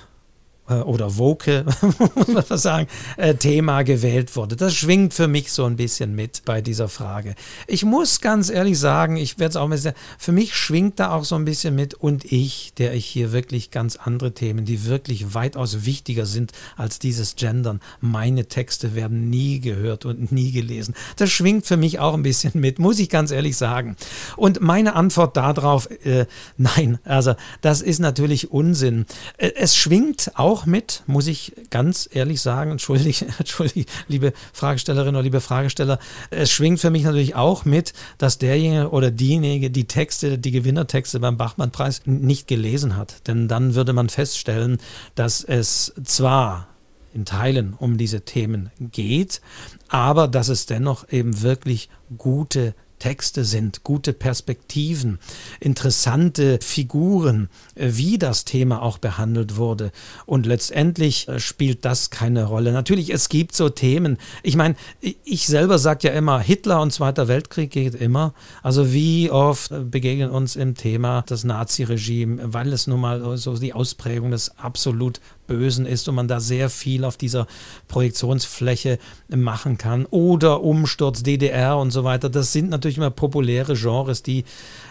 oder Woke, [laughs] muss man sagen, äh, Thema gewählt wurde. Das schwingt für mich so ein bisschen mit bei dieser Frage. Ich muss ganz ehrlich sagen, ich werde es auch mal sagen, für mich schwingt da auch so ein bisschen mit und ich, der ich hier wirklich ganz andere Themen, die wirklich weitaus wichtiger sind als dieses Gendern. Meine Texte werden nie gehört und nie gelesen. Das schwingt für mich auch ein bisschen mit, muss ich ganz ehrlich sagen. Und meine Antwort darauf, äh, nein, also das ist natürlich Unsinn. Äh, es schwingt auch auch mit, muss ich ganz ehrlich sagen, entschuldige, [laughs] entschuldige, liebe Fragestellerin oder liebe Fragesteller, es schwingt für mich natürlich auch mit, dass derjenige oder diejenige die Texte, die Gewinnertexte beim Bachmann-Preis nicht gelesen hat. Denn dann würde man feststellen, dass es zwar in Teilen um diese Themen geht, aber dass es dennoch eben wirklich gute Texte sind, gute Perspektiven, interessante Figuren, äh, wie das Thema auch behandelt wurde. Und letztendlich äh, spielt das keine Rolle. Natürlich, es gibt so Themen. Ich meine, ich selber sage ja immer, Hitler und Zweiter Weltkrieg geht immer. Also wie oft äh, begegnen uns im Thema das Naziregime, weil es nun mal so die Ausprägung des absolut Bösen ist und man da sehr viel auf dieser Projektionsfläche machen kann. Oder Umsturz DDR und so weiter. Das sind natürlich immer populäre Genres, die,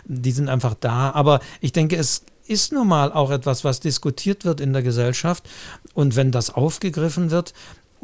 die sind einfach da. Aber ich denke, es ist nun mal auch etwas, was diskutiert wird in der Gesellschaft. Und wenn das aufgegriffen wird,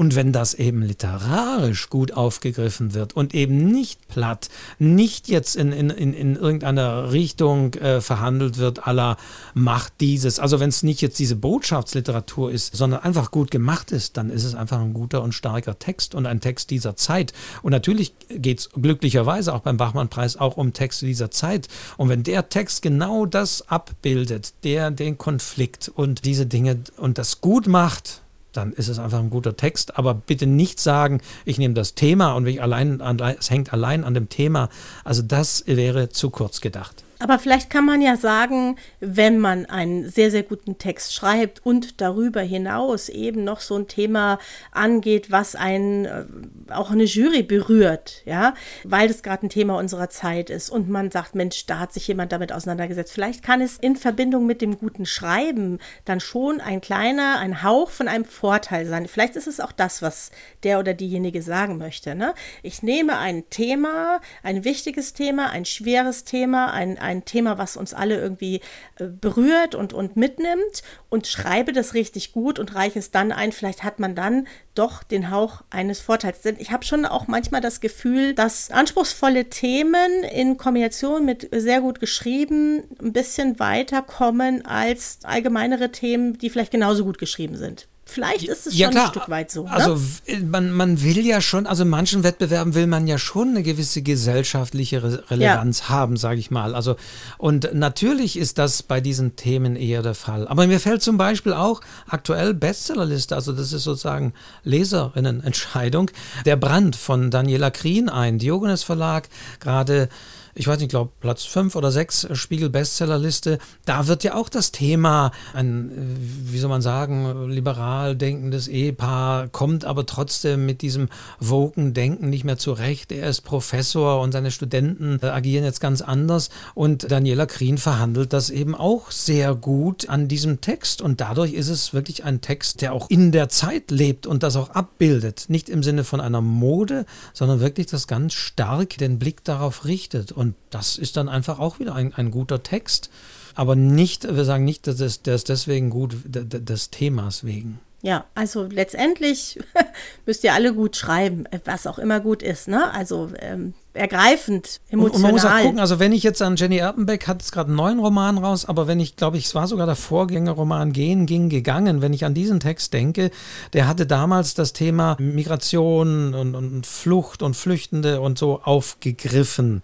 und wenn das eben literarisch gut aufgegriffen wird und eben nicht platt, nicht jetzt in, in, in, in irgendeiner Richtung äh, verhandelt wird, aller macht dieses, also wenn es nicht jetzt diese Botschaftsliteratur ist, sondern einfach gut gemacht ist, dann ist es einfach ein guter und starker Text und ein Text dieser Zeit. Und natürlich geht es glücklicherweise auch beim Bachmann-Preis auch um Texte dieser Zeit. Und wenn der Text genau das abbildet, der den Konflikt und diese Dinge und das gut macht, dann ist es einfach ein guter Text. Aber bitte nicht sagen, ich nehme das Thema und ich allein, es hängt allein an dem Thema. Also das wäre zu kurz gedacht. Aber vielleicht kann man ja sagen, wenn man einen sehr, sehr guten Text schreibt und darüber hinaus eben noch so ein Thema angeht, was einen äh, auch eine Jury berührt, ja, weil das gerade ein Thema unserer Zeit ist und man sagt, Mensch, da hat sich jemand damit auseinandergesetzt. Vielleicht kann es in Verbindung mit dem guten Schreiben dann schon ein kleiner, ein Hauch von einem Vorteil sein. Vielleicht ist es auch das, was der oder diejenige sagen möchte. Ne? Ich nehme ein Thema, ein wichtiges Thema, ein schweres Thema, ein, ein ein Thema, was uns alle irgendwie äh, berührt und, und mitnimmt und schreibe das richtig gut und reiche es dann ein. Vielleicht hat man dann doch den Hauch eines Vorteils. Denn ich habe schon auch manchmal das Gefühl, dass anspruchsvolle Themen in Kombination mit sehr gut geschrieben ein bisschen weiterkommen als allgemeinere Themen, die vielleicht genauso gut geschrieben sind. Vielleicht ist es ja, schon klar. ein Stück weit so. Ne? Also man, man will ja schon, also in manchen Wettbewerben will man ja schon eine gewisse gesellschaftliche Re Relevanz ja. haben, sage ich mal. Also und natürlich ist das bei diesen Themen eher der Fall. Aber mir fällt zum Beispiel auch aktuell Bestsellerliste, also das ist sozusagen Leserinnenentscheidung, der Brand von Daniela Krien ein, Diogenes Verlag, gerade ich weiß nicht, ich glaube Platz 5 oder 6 äh, Spiegel-Bestsellerliste, da wird ja auch das Thema, ein, äh, wie soll man sagen, liberal denkendes Ehepaar, kommt aber trotzdem mit diesem woken Denken nicht mehr zurecht. Er ist Professor und seine Studenten äh, agieren jetzt ganz anders und Daniela Krien verhandelt das eben auch sehr gut an diesem Text und dadurch ist es wirklich ein Text, der auch in der Zeit lebt und das auch abbildet. Nicht im Sinne von einer Mode, sondern wirklich das ganz stark den Blick darauf richtet. Und das ist dann einfach auch wieder ein, ein guter Text. Aber nicht, wir sagen nicht, dass es der ist deswegen gut, des Themas wegen. Ja, also letztendlich [laughs] müsst ihr alle gut schreiben, was auch immer gut ist, ne? Also ähm, ergreifend, emotional. Und, und, man muss auch gucken, also wenn ich jetzt an Jenny Erpenbeck, hat es gerade einen neuen Roman raus, aber wenn ich, glaube ich, es war sogar der Vorgängerroman Gehen, ging, gegangen, wenn ich an diesen Text denke, der hatte damals das Thema Migration und, und Flucht und Flüchtende und so aufgegriffen.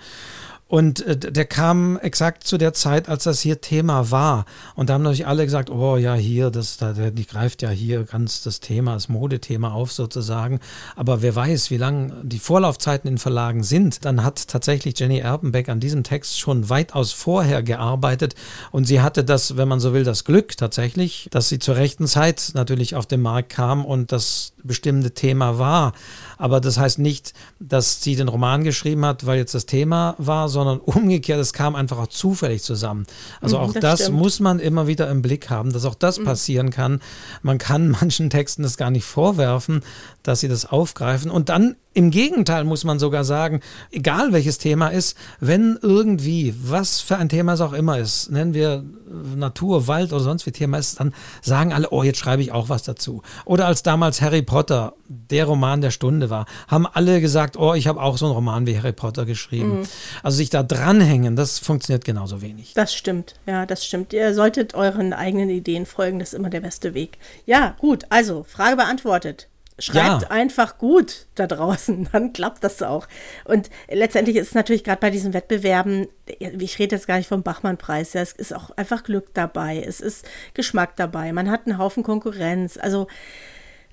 Und äh, der kam exakt zu der Zeit, als das hier Thema war. Und da haben natürlich alle gesagt, oh ja, hier, das, da, die greift ja hier ganz das Thema, das Modethema auf sozusagen. Aber wer weiß, wie lang die Vorlaufzeiten in Verlagen sind, dann hat tatsächlich Jenny Erpenbeck an diesem Text schon weitaus vorher gearbeitet. Und sie hatte das, wenn man so will, das Glück tatsächlich, dass sie zur rechten Zeit natürlich auf den Markt kam und das bestimmte Thema war. Aber das heißt nicht, dass sie den Roman geschrieben hat, weil jetzt das Thema war, sondern [laughs] umgekehrt, es kam einfach auch zufällig zusammen. Also mhm, auch das, das muss man immer wieder im Blick haben, dass auch das mhm. passieren kann. Man kann [laughs] manchen Texten das gar nicht vorwerfen, dass sie das aufgreifen. Und dann im Gegenteil muss man sogar sagen, egal welches Thema ist, wenn irgendwie, was für ein Thema es auch immer ist, nennen wir Natur, Wald oder sonst wie Thema ist, dann sagen alle, oh, jetzt schreibe ich auch was dazu. Oder als damals Harry Potter der Roman der Stunde war, haben alle gesagt, oh, ich habe auch so einen Roman wie Harry Potter geschrieben. Mhm. Also sich da dranhängen, das funktioniert genauso wenig. Das stimmt, ja, das stimmt. Ihr solltet euren eigenen Ideen folgen, das ist immer der beste Weg. Ja, gut, also Frage beantwortet. Schreibt ja. einfach gut da draußen, [laughs] dann klappt das auch. Und letztendlich ist es natürlich gerade bei diesen Wettbewerben, ich rede jetzt gar nicht vom Bachmann-Preis, ja, es ist auch einfach Glück dabei, es ist Geschmack dabei, man hat einen Haufen Konkurrenz. Also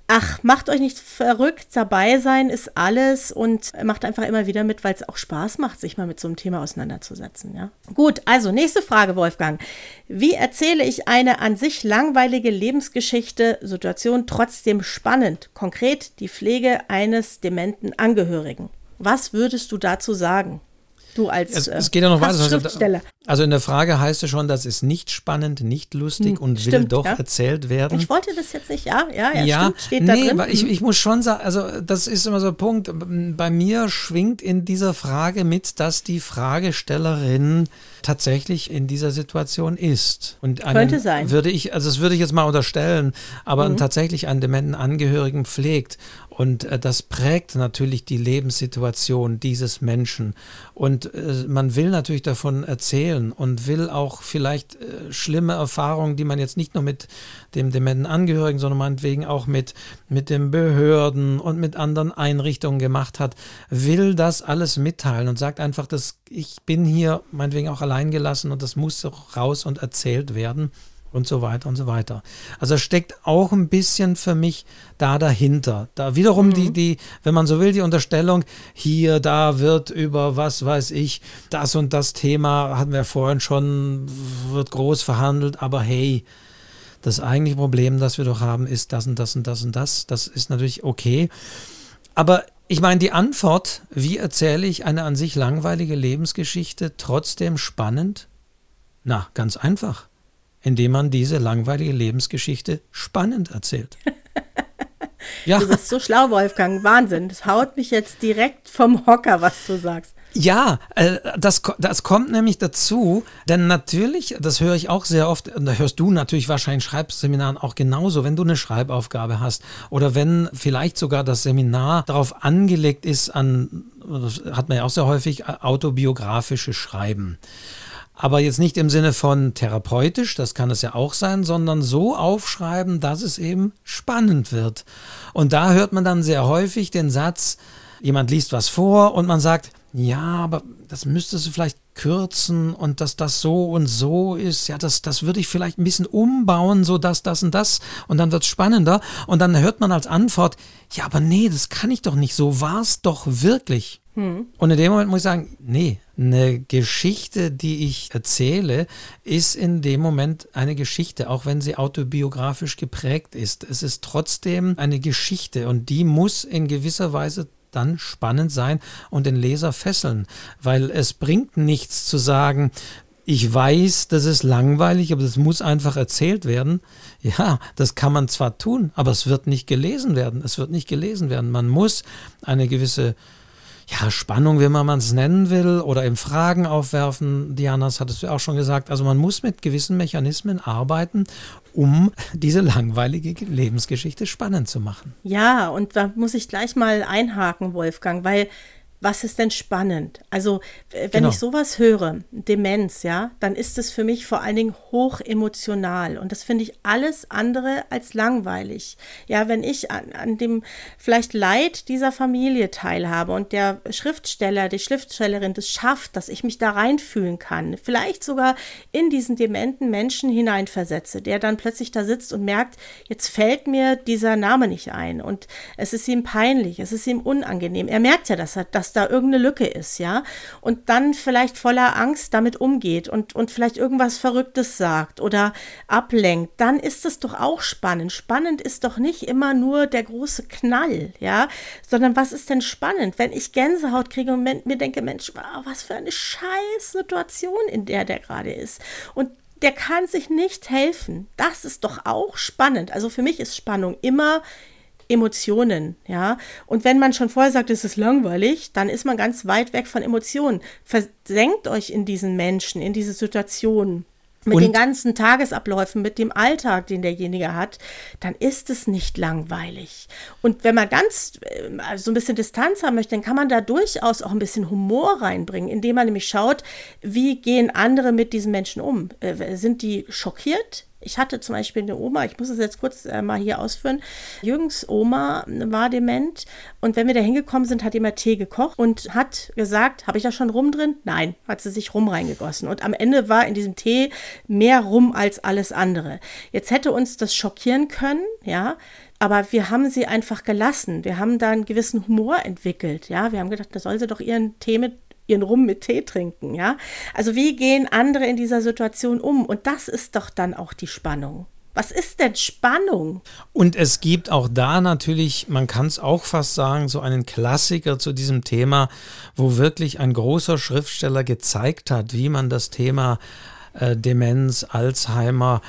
Ach, macht euch nicht verrückt, dabei sein ist alles und macht einfach immer wieder mit, weil es auch Spaß macht, sich mal mit so einem Thema auseinanderzusetzen. Ja? Gut, also nächste Frage, Wolfgang. Wie erzähle ich eine an sich langweilige Lebensgeschichte, Situation trotzdem spannend? Konkret die Pflege eines dementen Angehörigen. Was würdest du dazu sagen? Du als es, es geht ja noch weiter. Schriftsteller. Also in der Frage heißt es schon, das ist nicht spannend, nicht lustig hm, und stimmt, will doch ja. erzählt werden. Ich wollte das jetzt nicht, ja, ja, ja, ja stimmt, steht da nee, drin. Aber ich, ich muss schon sagen, also das ist immer so ein Punkt. Bei mir schwingt in dieser Frage mit, dass die Fragestellerin tatsächlich in dieser Situation ist. Und Könnte sein. Würde ich, also das würde ich jetzt mal unterstellen, aber mhm. tatsächlich einen dementen Angehörigen pflegt. Und äh, das prägt natürlich die Lebenssituation dieses Menschen. Und äh, man will natürlich davon erzählen und will auch vielleicht äh, schlimme Erfahrungen, die man jetzt nicht nur mit dem dementen Angehörigen, sondern meinetwegen auch mit, mit den Behörden und mit anderen Einrichtungen gemacht hat, will das alles mitteilen und sagt einfach, dass ich bin hier meinetwegen auch allein gelassen und das muss raus und erzählt werden und so weiter und so weiter. Also steckt auch ein bisschen für mich da dahinter. Da wiederum mhm. die, die, wenn man so will, die Unterstellung, hier, da wird über was weiß ich, das und das Thema hatten wir vorhin schon, wird groß verhandelt, aber hey, das eigentliche Problem, das wir doch haben, ist das und das und das und das. Das ist natürlich okay. Aber ich meine, die Antwort, wie erzähle ich eine an sich langweilige Lebensgeschichte trotzdem spannend? Na, ganz einfach indem man diese langweilige Lebensgeschichte spannend erzählt. [laughs] ja. Du bist so schlau, Wolfgang. Wahnsinn. Das haut mich jetzt direkt vom Hocker, was du sagst. Ja, äh, das, das kommt nämlich dazu, denn natürlich, das höre ich auch sehr oft, und da hörst du natürlich wahrscheinlich in Schreibseminaren auch genauso, wenn du eine Schreibaufgabe hast oder wenn vielleicht sogar das Seminar darauf angelegt ist an, das hat man ja auch sehr häufig, autobiografische Schreiben. Aber jetzt nicht im Sinne von therapeutisch, das kann es ja auch sein, sondern so aufschreiben, dass es eben spannend wird. Und da hört man dann sehr häufig den Satz, jemand liest was vor und man sagt, ja, aber das müsstest du vielleicht kürzen und dass das so und so ist, ja, das, das würde ich vielleicht ein bisschen umbauen, so dass das und das und dann wird es spannender und dann hört man als Antwort, ja, aber nee, das kann ich doch nicht, so war es doch wirklich. Hm. Und in dem Moment muss ich sagen, nee, eine Geschichte, die ich erzähle, ist in dem Moment eine Geschichte, auch wenn sie autobiografisch geprägt ist. Es ist trotzdem eine Geschichte und die muss in gewisser Weise dann spannend sein und den Leser fesseln, weil es bringt nichts zu sagen, ich weiß, das ist langweilig, aber das muss einfach erzählt werden. Ja, das kann man zwar tun, aber es wird nicht gelesen werden. Es wird nicht gelesen werden. Man muss eine gewisse ja, Spannung, wie man es nennen will, oder eben Fragen aufwerfen. Diana, das hattest du auch schon gesagt. Also man muss mit gewissen Mechanismen arbeiten, um diese langweilige Lebensgeschichte spannend zu machen. Ja, und da muss ich gleich mal einhaken, Wolfgang, weil was ist denn spannend? Also, wenn genau. ich sowas höre, Demenz, ja, dann ist es für mich vor allen Dingen hoch emotional und das finde ich alles andere als langweilig. Ja, wenn ich an, an dem vielleicht Leid dieser Familie teilhabe und der Schriftsteller, die Schriftstellerin das schafft, dass ich mich da reinfühlen kann, vielleicht sogar in diesen dementen Menschen hineinversetze, der dann plötzlich da sitzt und merkt, jetzt fällt mir dieser Name nicht ein und es ist ihm peinlich, es ist ihm unangenehm. Er merkt ja, dass er, da irgendeine Lücke ist, ja, und dann vielleicht voller Angst damit umgeht und, und vielleicht irgendwas Verrücktes sagt oder ablenkt, dann ist es doch auch spannend. Spannend ist doch nicht immer nur der große Knall, ja, sondern was ist denn spannend, wenn ich Gänsehaut kriege und mir denke, Mensch, was für eine scheiß Situation, in der der gerade ist. Und der kann sich nicht helfen. Das ist doch auch spannend. Also für mich ist Spannung immer Emotionen, ja. Und wenn man schon vorher sagt, es ist langweilig, dann ist man ganz weit weg von Emotionen. Versenkt euch in diesen Menschen, in diese Situation mit und den ganzen Tagesabläufen, mit dem Alltag, den derjenige hat, dann ist es nicht langweilig. Und wenn man ganz äh, so ein bisschen Distanz haben möchte, dann kann man da durchaus auch ein bisschen Humor reinbringen, indem man nämlich schaut, wie gehen andere mit diesen Menschen um? Äh, sind die schockiert? Ich hatte zum Beispiel eine Oma, ich muss es jetzt kurz äh, mal hier ausführen. Jürgens Oma war dement und wenn wir da hingekommen sind, hat immer Tee gekocht und hat gesagt, habe ich da schon Rum drin? Nein, hat sie sich Rum reingegossen. Und am Ende war in diesem Tee mehr Rum als alles andere. Jetzt hätte uns das schockieren können, ja, aber wir haben sie einfach gelassen. Wir haben da einen gewissen Humor entwickelt. Ja, wir haben gedacht, da soll sie doch ihren Tee mit ihren Rum mit Tee trinken, ja? Also wie gehen andere in dieser Situation um? Und das ist doch dann auch die Spannung. Was ist denn Spannung? Und es gibt auch da natürlich, man kann es auch fast sagen, so einen Klassiker zu diesem Thema, wo wirklich ein großer Schriftsteller gezeigt hat, wie man das Thema äh, Demenz, Alzheimer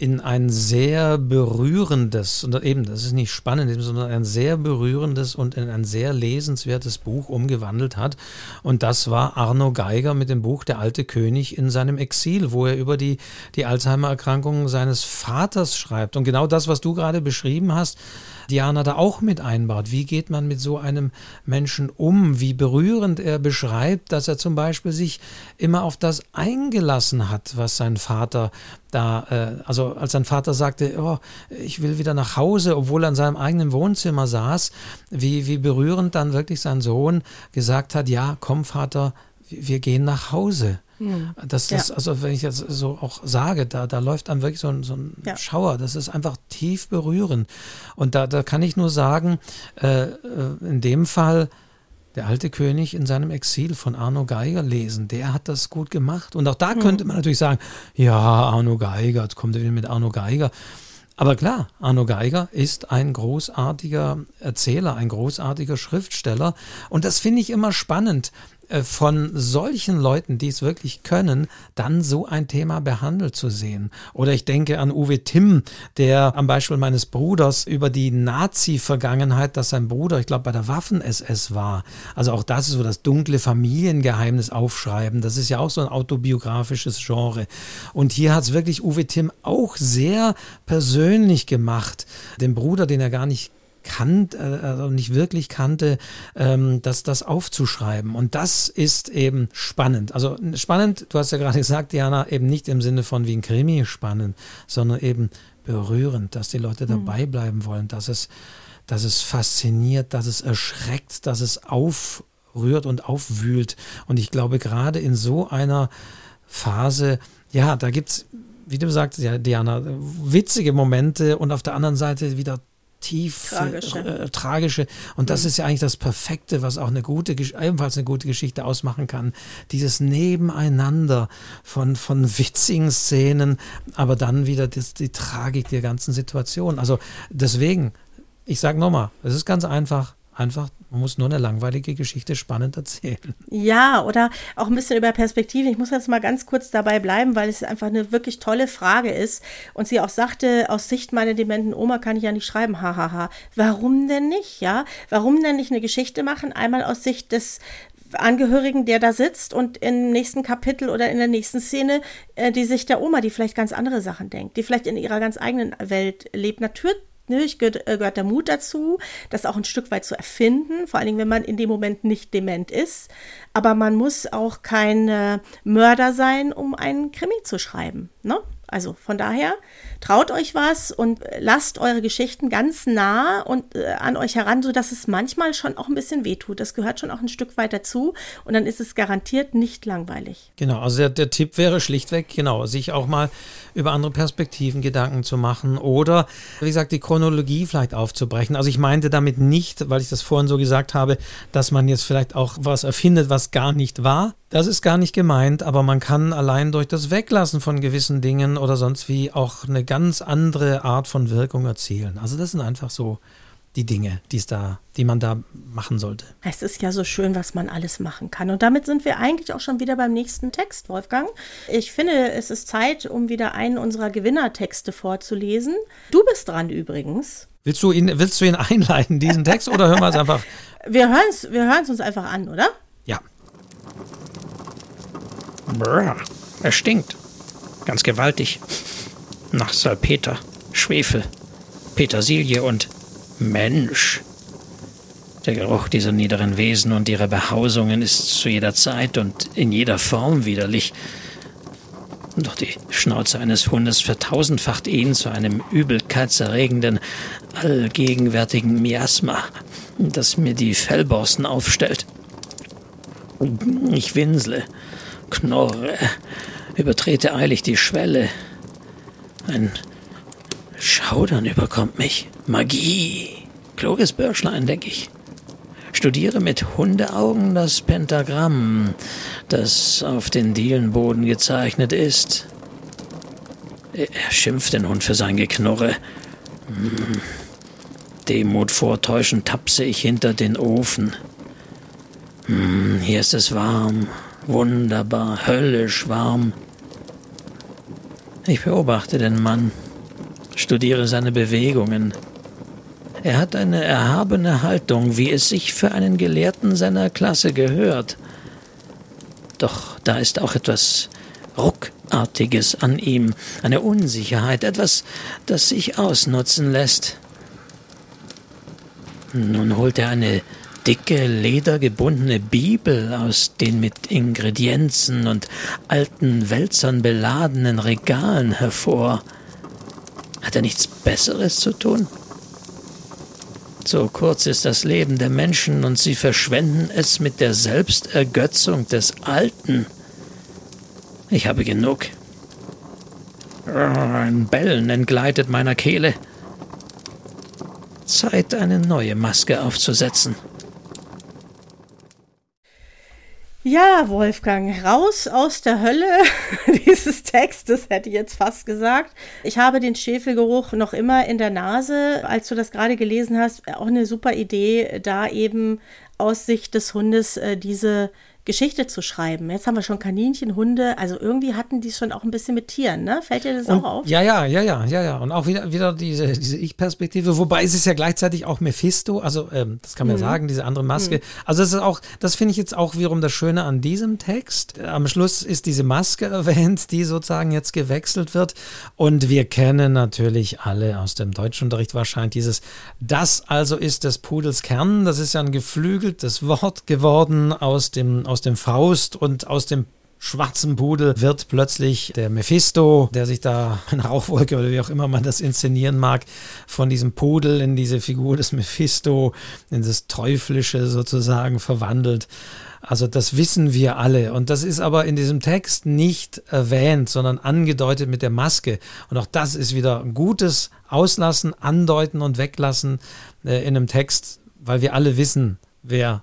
in ein sehr berührendes, und eben, das ist nicht spannend, sondern ein sehr berührendes und in ein sehr lesenswertes Buch umgewandelt hat. Und das war Arno Geiger mit dem Buch Der alte König in seinem Exil, wo er über die, die Alzheimer-Erkrankung seines Vaters schreibt. Und genau das, was du gerade beschrieben hast, Diana da auch mit einbaut. Wie geht man mit so einem Menschen um? Wie berührend er beschreibt, dass er zum Beispiel sich immer auf das eingelassen hat, was sein Vater da, äh, also als sein Vater sagte, oh, ich will wieder nach Hause, obwohl er in seinem eigenen Wohnzimmer saß, wie, wie berührend dann wirklich sein Sohn gesagt hat, ja, komm Vater, wir gehen nach Hause. Hm. Das, das ja. also wenn ich jetzt so auch sage, da, da läuft einem wirklich so ein, so ein ja. Schauer. Das ist einfach tief berührend. Und da, da kann ich nur sagen, äh, äh, in dem Fall, der alte König in seinem Exil von Arno Geiger lesen. Der hat das gut gemacht. Und auch da hm. könnte man natürlich sagen, ja, Arno Geiger, jetzt kommt er wieder mit Arno Geiger. Aber klar, Arno Geiger ist ein großartiger Erzähler, ein großartiger Schriftsteller. Und das finde ich immer spannend von solchen Leuten, die es wirklich können, dann so ein Thema behandelt zu sehen. Oder ich denke an Uwe Timm, der am Beispiel meines Bruders über die Nazi-Vergangenheit, dass sein Bruder, ich glaube, bei der Waffen-SS war. Also auch das ist so das dunkle Familiengeheimnis aufschreiben. Das ist ja auch so ein autobiografisches Genre. Und hier hat es wirklich Uwe Timm auch sehr persönlich gemacht. Den Bruder, den er gar nicht kannt, äh, also nicht wirklich kannte, ähm, das, das aufzuschreiben. Und das ist eben spannend. Also spannend, du hast ja gerade [laughs] gesagt, Diana, eben nicht im Sinne von wie ein Krimi spannend, sondern eben berührend, dass die Leute mhm. dabei bleiben wollen, dass es, dass es fasziniert, dass es erschreckt, dass es aufrührt und aufwühlt. Und ich glaube, gerade in so einer Phase, ja, da gibt es, wie du sagst, ja, Diana, witzige Momente und auf der anderen Seite wieder tief tragische. Äh, tragische. Und das mhm. ist ja eigentlich das Perfekte, was auch eine gute, ebenfalls eine gute Geschichte ausmachen kann. Dieses Nebeneinander von, von witzigen Szenen, aber dann wieder das, die Tragik der ganzen Situation. Also deswegen, ich sage nochmal, es ist ganz einfach einfach, man muss nur eine langweilige Geschichte spannend erzählen. Ja, oder auch ein bisschen über Perspektive. Ich muss jetzt mal ganz kurz dabei bleiben, weil es einfach eine wirklich tolle Frage ist. Und sie auch sagte, aus Sicht meiner dementen Oma kann ich ja nicht schreiben, hahaha. Warum denn nicht, ja? Warum denn nicht eine Geschichte machen? Einmal aus Sicht des Angehörigen, der da sitzt und im nächsten Kapitel oder in der nächsten Szene äh, die Sicht der Oma, die vielleicht ganz andere Sachen denkt, die vielleicht in ihrer ganz eigenen Welt lebt. Natürlich Natürlich gehört, äh, gehört der Mut dazu, das auch ein Stück weit zu erfinden, vor allen Dingen, wenn man in dem Moment nicht dement ist. Aber man muss auch kein Mörder sein, um einen Krimi zu schreiben. Ne? Also von daher traut euch was und lasst eure Geschichten ganz nah und äh, an euch heran, sodass es manchmal schon auch ein bisschen wehtut. Das gehört schon auch ein Stück weit dazu und dann ist es garantiert nicht langweilig. Genau, also der, der Tipp wäre schlichtweg, genau, sich auch mal über andere Perspektiven Gedanken zu machen oder, wie gesagt, die Chronologie vielleicht aufzubrechen. Also ich meinte damit nicht, weil ich das vorhin so gesagt habe, dass man jetzt vielleicht auch was erfindet, was gar nicht war, das ist gar nicht gemeint, aber man kann allein durch das Weglassen von gewissen Dingen oder sonst wie auch eine ganz andere Art von Wirkung erzielen. Also das sind einfach so die Dinge, die's da, die man da machen sollte. Es ist ja so schön, was man alles machen kann. Und damit sind wir eigentlich auch schon wieder beim nächsten Text, Wolfgang. Ich finde, es ist Zeit, um wieder einen unserer Gewinnertexte vorzulesen. Du bist dran übrigens. Willst du ihn, willst du ihn [laughs] einleiten, diesen Text, oder hören wir es einfach? Wir hören es wir uns einfach an, oder? Ja. Brr, er stinkt. Ganz gewaltig. Nach Salpeter, Schwefel, Petersilie und Mensch. Der Geruch dieser niederen Wesen und ihrer Behausungen ist zu jeder Zeit und in jeder Form widerlich. Doch die Schnauze eines Hundes vertausendfacht ihn zu einem übelkeitserregenden, allgegenwärtigen Miasma, das mir die Fellborsten aufstellt. Ich winsle, knurre, übertrete eilig die Schwelle. Ein Schaudern überkommt mich. Magie. Kluges Börschlein, denke ich. Studiere mit Hundeaugen das Pentagramm, das auf den Dielenboden gezeichnet ist. Er schimpft den Hund für sein Geknurre. Hm. Demut vortäuschend tapse ich hinter den Ofen. Hm, hier ist es warm, wunderbar, höllisch warm. Ich beobachte den Mann, studiere seine Bewegungen. Er hat eine erhabene Haltung, wie es sich für einen Gelehrten seiner Klasse gehört. Doch da ist auch etwas Ruckartiges an ihm, eine Unsicherheit, etwas, das sich ausnutzen lässt. Nun holt er eine dicke, ledergebundene Bibel aus den mit Ingredienzen und alten Wälzern beladenen Regalen hervor. Hat er nichts Besseres zu tun? So kurz ist das Leben der Menschen und sie verschwenden es mit der Selbstergötzung des Alten. Ich habe genug. Ein Bellen entgleitet meiner Kehle. Zeit, eine neue Maske aufzusetzen. Ja, Wolfgang, raus aus der Hölle [laughs] dieses Textes, hätte ich jetzt fast gesagt. Ich habe den Schäfelgeruch noch immer in der Nase. Als du das gerade gelesen hast, auch eine super Idee, da eben aus Sicht des Hundes äh, diese Geschichte zu schreiben. Jetzt haben wir schon Kaninchen, Hunde, also irgendwie hatten die schon auch ein bisschen mit Tieren, ne? Fällt dir das und, auch auf? Ja, ja, ja, ja, ja, ja. Und auch wieder, wieder diese, diese Ich-Perspektive, wobei es ist ja gleichzeitig auch Mephisto, also ähm, das kann man mhm. ja sagen, diese andere Maske. Mhm. Also das ist auch, das finde ich jetzt auch wiederum das Schöne an diesem Text. Am Schluss ist diese Maske [laughs] erwähnt, die sozusagen jetzt gewechselt wird. Und wir kennen natürlich alle aus dem Deutschunterricht wahrscheinlich dieses Das also ist des Pudels Kern. Das ist ja ein geflügeltes Wort geworden aus dem, aus dem Faust und aus dem schwarzen Pudel wird plötzlich der Mephisto, der sich da [laughs] eine Rauchwolke oder wie auch immer man das inszenieren mag, von diesem Pudel in diese Figur des Mephisto, in das Teuflische sozusagen verwandelt. Also das wissen wir alle. Und das ist aber in diesem Text nicht erwähnt, sondern angedeutet mit der Maske. Und auch das ist wieder gutes Auslassen, Andeuten und Weglassen äh, in einem Text, weil wir alle wissen, wer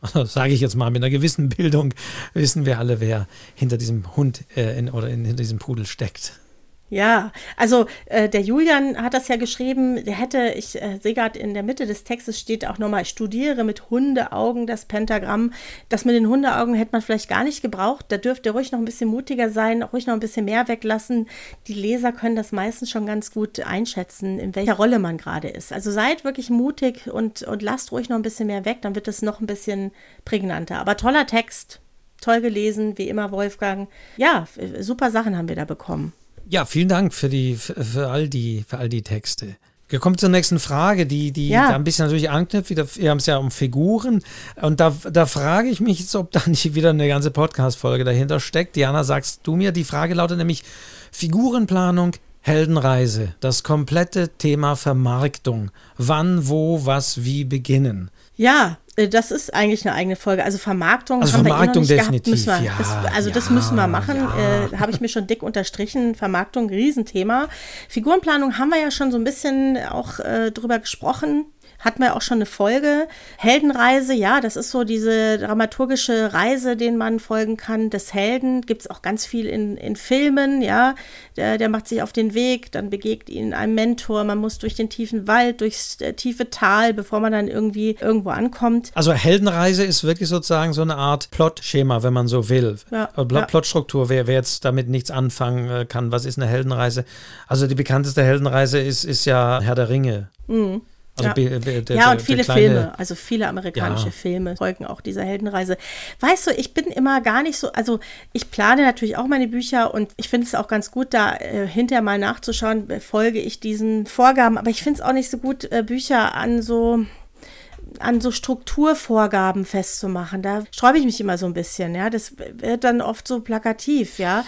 [laughs] sage ich jetzt mal, mit einer gewissen Bildung wissen wir alle, wer hinter diesem Hund äh, in, oder in, hinter diesem Pudel steckt. Ja, also äh, der Julian hat das ja geschrieben, der hätte, ich äh, sehe gerade in der Mitte des Textes steht auch nochmal, studiere mit Hundeaugen das Pentagramm. Das mit den Hundeaugen hätte man vielleicht gar nicht gebraucht. Da dürfte ruhig noch ein bisschen mutiger sein, ruhig noch ein bisschen mehr weglassen. Die Leser können das meistens schon ganz gut einschätzen, in welcher Rolle man gerade ist. Also seid wirklich mutig und, und lasst ruhig noch ein bisschen mehr weg, dann wird es noch ein bisschen prägnanter. Aber toller Text, toll gelesen, wie immer Wolfgang. Ja, super Sachen haben wir da bekommen. Ja, vielen Dank für, die, für, all, die, für all die Texte. Wir kommen zur nächsten Frage, die, die ja. da ein bisschen natürlich anknüpft. Wir haben es ja um Figuren. Und da, da frage ich mich jetzt, ob da [laughs] nicht wieder eine ganze Podcast-Folge dahinter steckt. Diana, sagst du mir, die Frage lautet nämlich Figurenplanung, Heldenreise, das komplette Thema Vermarktung. Wann, wo, was, wie beginnen. Ja, äh, das ist eigentlich eine eigene Folge. Also Vermarktung also haben Vermarktung wir eh noch nicht definitiv, gehabt. Ja, das, also ja, das müssen wir machen. Ja. Äh, Habe ich mir schon dick unterstrichen. Vermarktung, Riesenthema. Figurenplanung haben wir ja schon so ein bisschen auch äh, drüber gesprochen hatten wir auch schon eine Folge. Heldenreise, ja, das ist so diese dramaturgische Reise, den man folgen kann des Helden. Gibt es auch ganz viel in, in Filmen, ja. Der, der macht sich auf den Weg, dann begegnet ihn ein Mentor, man muss durch den tiefen Wald, durchs äh, tiefe Tal, bevor man dann irgendwie irgendwo ankommt. Also Heldenreise ist wirklich sozusagen so eine Art Plotschema, wenn man so will. Ja, Plot, ja. Plotstruktur, wer, wer jetzt damit nichts anfangen äh, kann, was ist eine Heldenreise? Also die bekannteste Heldenreise ist, ist ja Herr der Ringe. Mhm. Also ja. Be, der, ja, und viele Filme, also viele amerikanische ja. Filme folgen auch dieser Heldenreise. Weißt du, ich bin immer gar nicht so, also ich plane natürlich auch meine Bücher und ich finde es auch ganz gut, da äh, hinterher mal nachzuschauen, folge ich diesen Vorgaben, aber ich finde es auch nicht so gut, äh, Bücher an so an so Strukturvorgaben festzumachen. Da sträube ich mich immer so ein bisschen, ja. Das wird dann oft so plakativ, ja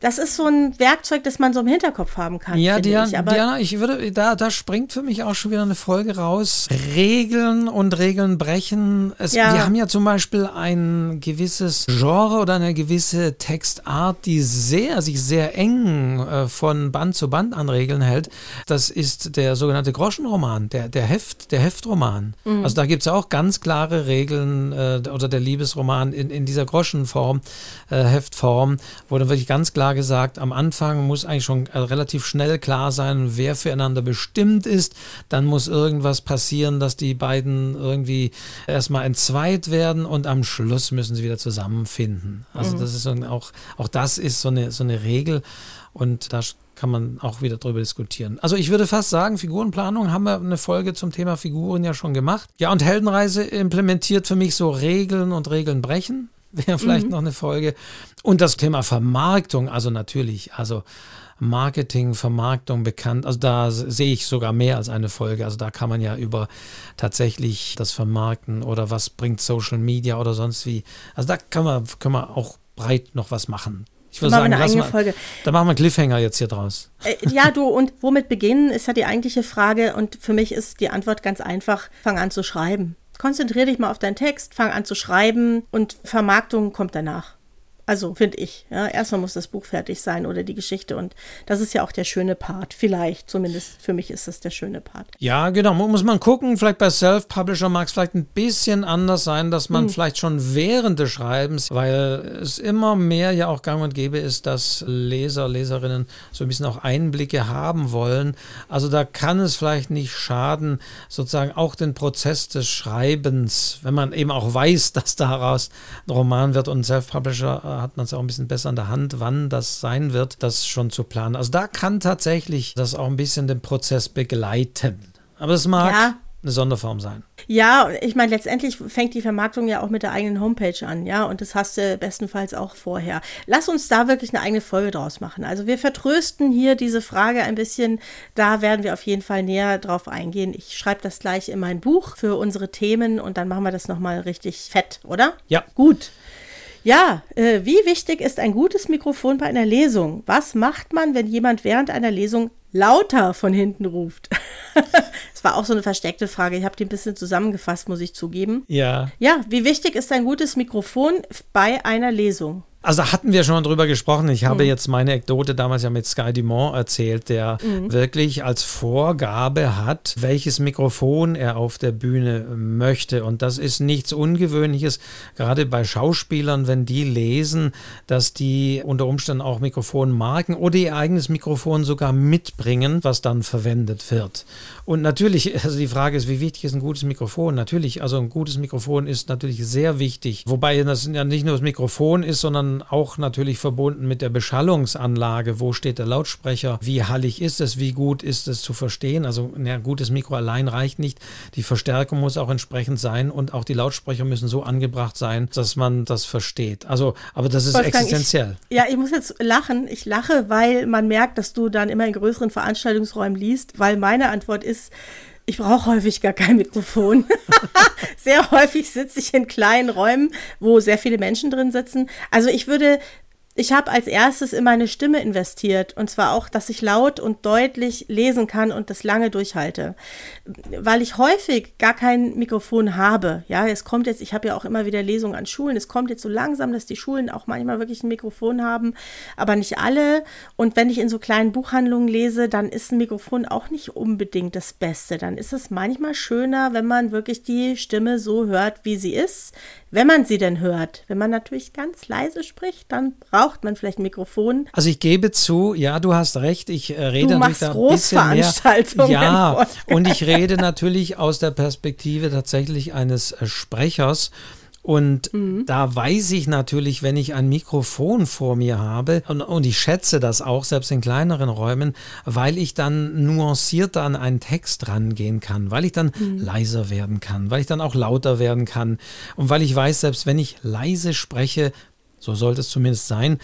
das ist so ein Werkzeug, das man so im Hinterkopf haben kann. Ja, Diana, ich. Aber Diana, ich würde, da, da springt für mich auch schon wieder eine Folge raus. Regeln und Regeln brechen. Es, ja. Wir haben ja zum Beispiel ein gewisses Genre oder eine gewisse Textart, die sehr, sich sehr eng äh, von Band zu Band an Regeln hält. Das ist der sogenannte Groschenroman, der, der, Heft, der Heftroman. Mhm. Also da gibt es auch ganz klare Regeln äh, oder der Liebesroman in, in dieser Groschenform, äh, Heftform, wo dann wirklich ganz klar gesagt, am Anfang muss eigentlich schon äh, relativ schnell klar sein, wer füreinander bestimmt ist. Dann muss irgendwas passieren, dass die beiden irgendwie erstmal entzweit werden und am Schluss müssen sie wieder zusammenfinden. Also mhm. das ist auch, auch das ist so eine, so eine Regel und da kann man auch wieder drüber diskutieren. Also ich würde fast sagen, Figurenplanung haben wir eine Folge zum Thema Figuren ja schon gemacht. Ja, und Heldenreise implementiert für mich so Regeln und Regeln brechen wäre vielleicht mhm. noch eine Folge. Und das Thema Vermarktung, also natürlich, also Marketing, Vermarktung bekannt. Also da sehe ich sogar mehr als eine Folge. Also da kann man ja über tatsächlich das Vermarkten oder was bringt Social Media oder sonst wie. Also da kann man, können wir auch breit noch was machen. Ich würde sagen, eine eigene Folge. da machen wir Cliffhanger jetzt hier draus. Äh, ja, du, und womit beginnen, ist ja die eigentliche Frage. Und für mich ist die Antwort ganz einfach: fang an zu schreiben. Konzentriere dich mal auf deinen Text, fang an zu schreiben und Vermarktung kommt danach. Also finde ich. Ja, erstmal muss das Buch fertig sein oder die Geschichte. Und das ist ja auch der schöne Part. Vielleicht, zumindest für mich ist das der schöne Part. Ja, genau. Muss man gucken. Vielleicht bei Self-Publisher mag es vielleicht ein bisschen anders sein, dass man hm. vielleicht schon während des Schreibens, weil es immer mehr ja auch gang und gäbe ist, dass Leser, Leserinnen so ein bisschen auch Einblicke haben wollen. Also da kann es vielleicht nicht schaden, sozusagen auch den Prozess des Schreibens, wenn man eben auch weiß, [laughs] dass daraus ein Roman wird und Self-Publisher äh, hat man es auch ein bisschen besser an der Hand, wann das sein wird, das schon zu planen. Also da kann tatsächlich das auch ein bisschen den Prozess begleiten. Aber es mag ja. eine Sonderform sein. Ja, ich meine, letztendlich fängt die Vermarktung ja auch mit der eigenen Homepage an, ja, und das hast du bestenfalls auch vorher. Lass uns da wirklich eine eigene Folge draus machen. Also wir vertrösten hier diese Frage ein bisschen, da werden wir auf jeden Fall näher drauf eingehen. Ich schreibe das gleich in mein Buch für unsere Themen und dann machen wir das nochmal richtig fett, oder? Ja. Gut. Ja, äh, wie wichtig ist ein gutes Mikrofon bei einer Lesung? Was macht man, wenn jemand während einer Lesung lauter von hinten ruft? [laughs] das war auch so eine versteckte Frage. Ich habe die ein bisschen zusammengefasst, muss ich zugeben. Ja. Ja, wie wichtig ist ein gutes Mikrofon bei einer Lesung? Also hatten wir schon drüber gesprochen. Ich habe mhm. jetzt meine Anekdote damals ja mit Sky Dumont erzählt, der mhm. wirklich als Vorgabe hat, welches Mikrofon er auf der Bühne möchte. Und das ist nichts Ungewöhnliches, gerade bei Schauspielern, wenn die lesen, dass die unter Umständen auch Mikrofonmarken oder ihr eigenes Mikrofon sogar mitbringen, was dann verwendet wird. Und natürlich, also die Frage ist, wie wichtig ist ein gutes Mikrofon? Natürlich, also ein gutes Mikrofon ist natürlich sehr wichtig. Wobei das ja nicht nur das Mikrofon ist, sondern auch natürlich verbunden mit der Beschallungsanlage. Wo steht der Lautsprecher? Wie hallig ist es? Wie gut ist es zu verstehen? Also ein gutes Mikro allein reicht nicht. Die Verstärkung muss auch entsprechend sein und auch die Lautsprecher müssen so angebracht sein, dass man das versteht. Also, aber das ist Wolfgang, existenziell. Ich, ja, ich muss jetzt lachen. Ich lache, weil man merkt, dass du dann immer in größeren Veranstaltungsräumen liest, weil meine Antwort ist, ist, ich brauche häufig gar kein Mikrofon. [laughs] sehr häufig sitze ich in kleinen Räumen, wo sehr viele Menschen drin sitzen. Also ich würde ich habe als erstes in meine Stimme investiert und zwar auch, dass ich laut und deutlich lesen kann und das lange durchhalte, weil ich häufig gar kein Mikrofon habe. Ja, es kommt jetzt, ich habe ja auch immer wieder Lesungen an Schulen. Es kommt jetzt so langsam, dass die Schulen auch manchmal wirklich ein Mikrofon haben, aber nicht alle. Und wenn ich in so kleinen Buchhandlungen lese, dann ist ein Mikrofon auch nicht unbedingt das Beste. Dann ist es manchmal schöner, wenn man wirklich die Stimme so hört, wie sie ist, wenn man sie denn hört. Wenn man natürlich ganz leise spricht, dann braucht braucht man vielleicht ein Mikrofon. Also ich gebe zu, ja, du hast recht, ich äh, rede du machst da ein bisschen mehr. Ja, und ich rede natürlich aus der Perspektive tatsächlich eines äh, Sprechers. Und mhm. da weiß ich natürlich, wenn ich ein Mikrofon vor mir habe, und, und, ich schätze das auch, selbst in kleineren Räumen, weil ich dann nuancierter an einen Text rangehen kann, weil ich dann mhm. leiser werden kann, weil ich dann auch lauter werden kann und weil ich weiß, selbst wenn ich leise spreche, so sollte es zumindest sein,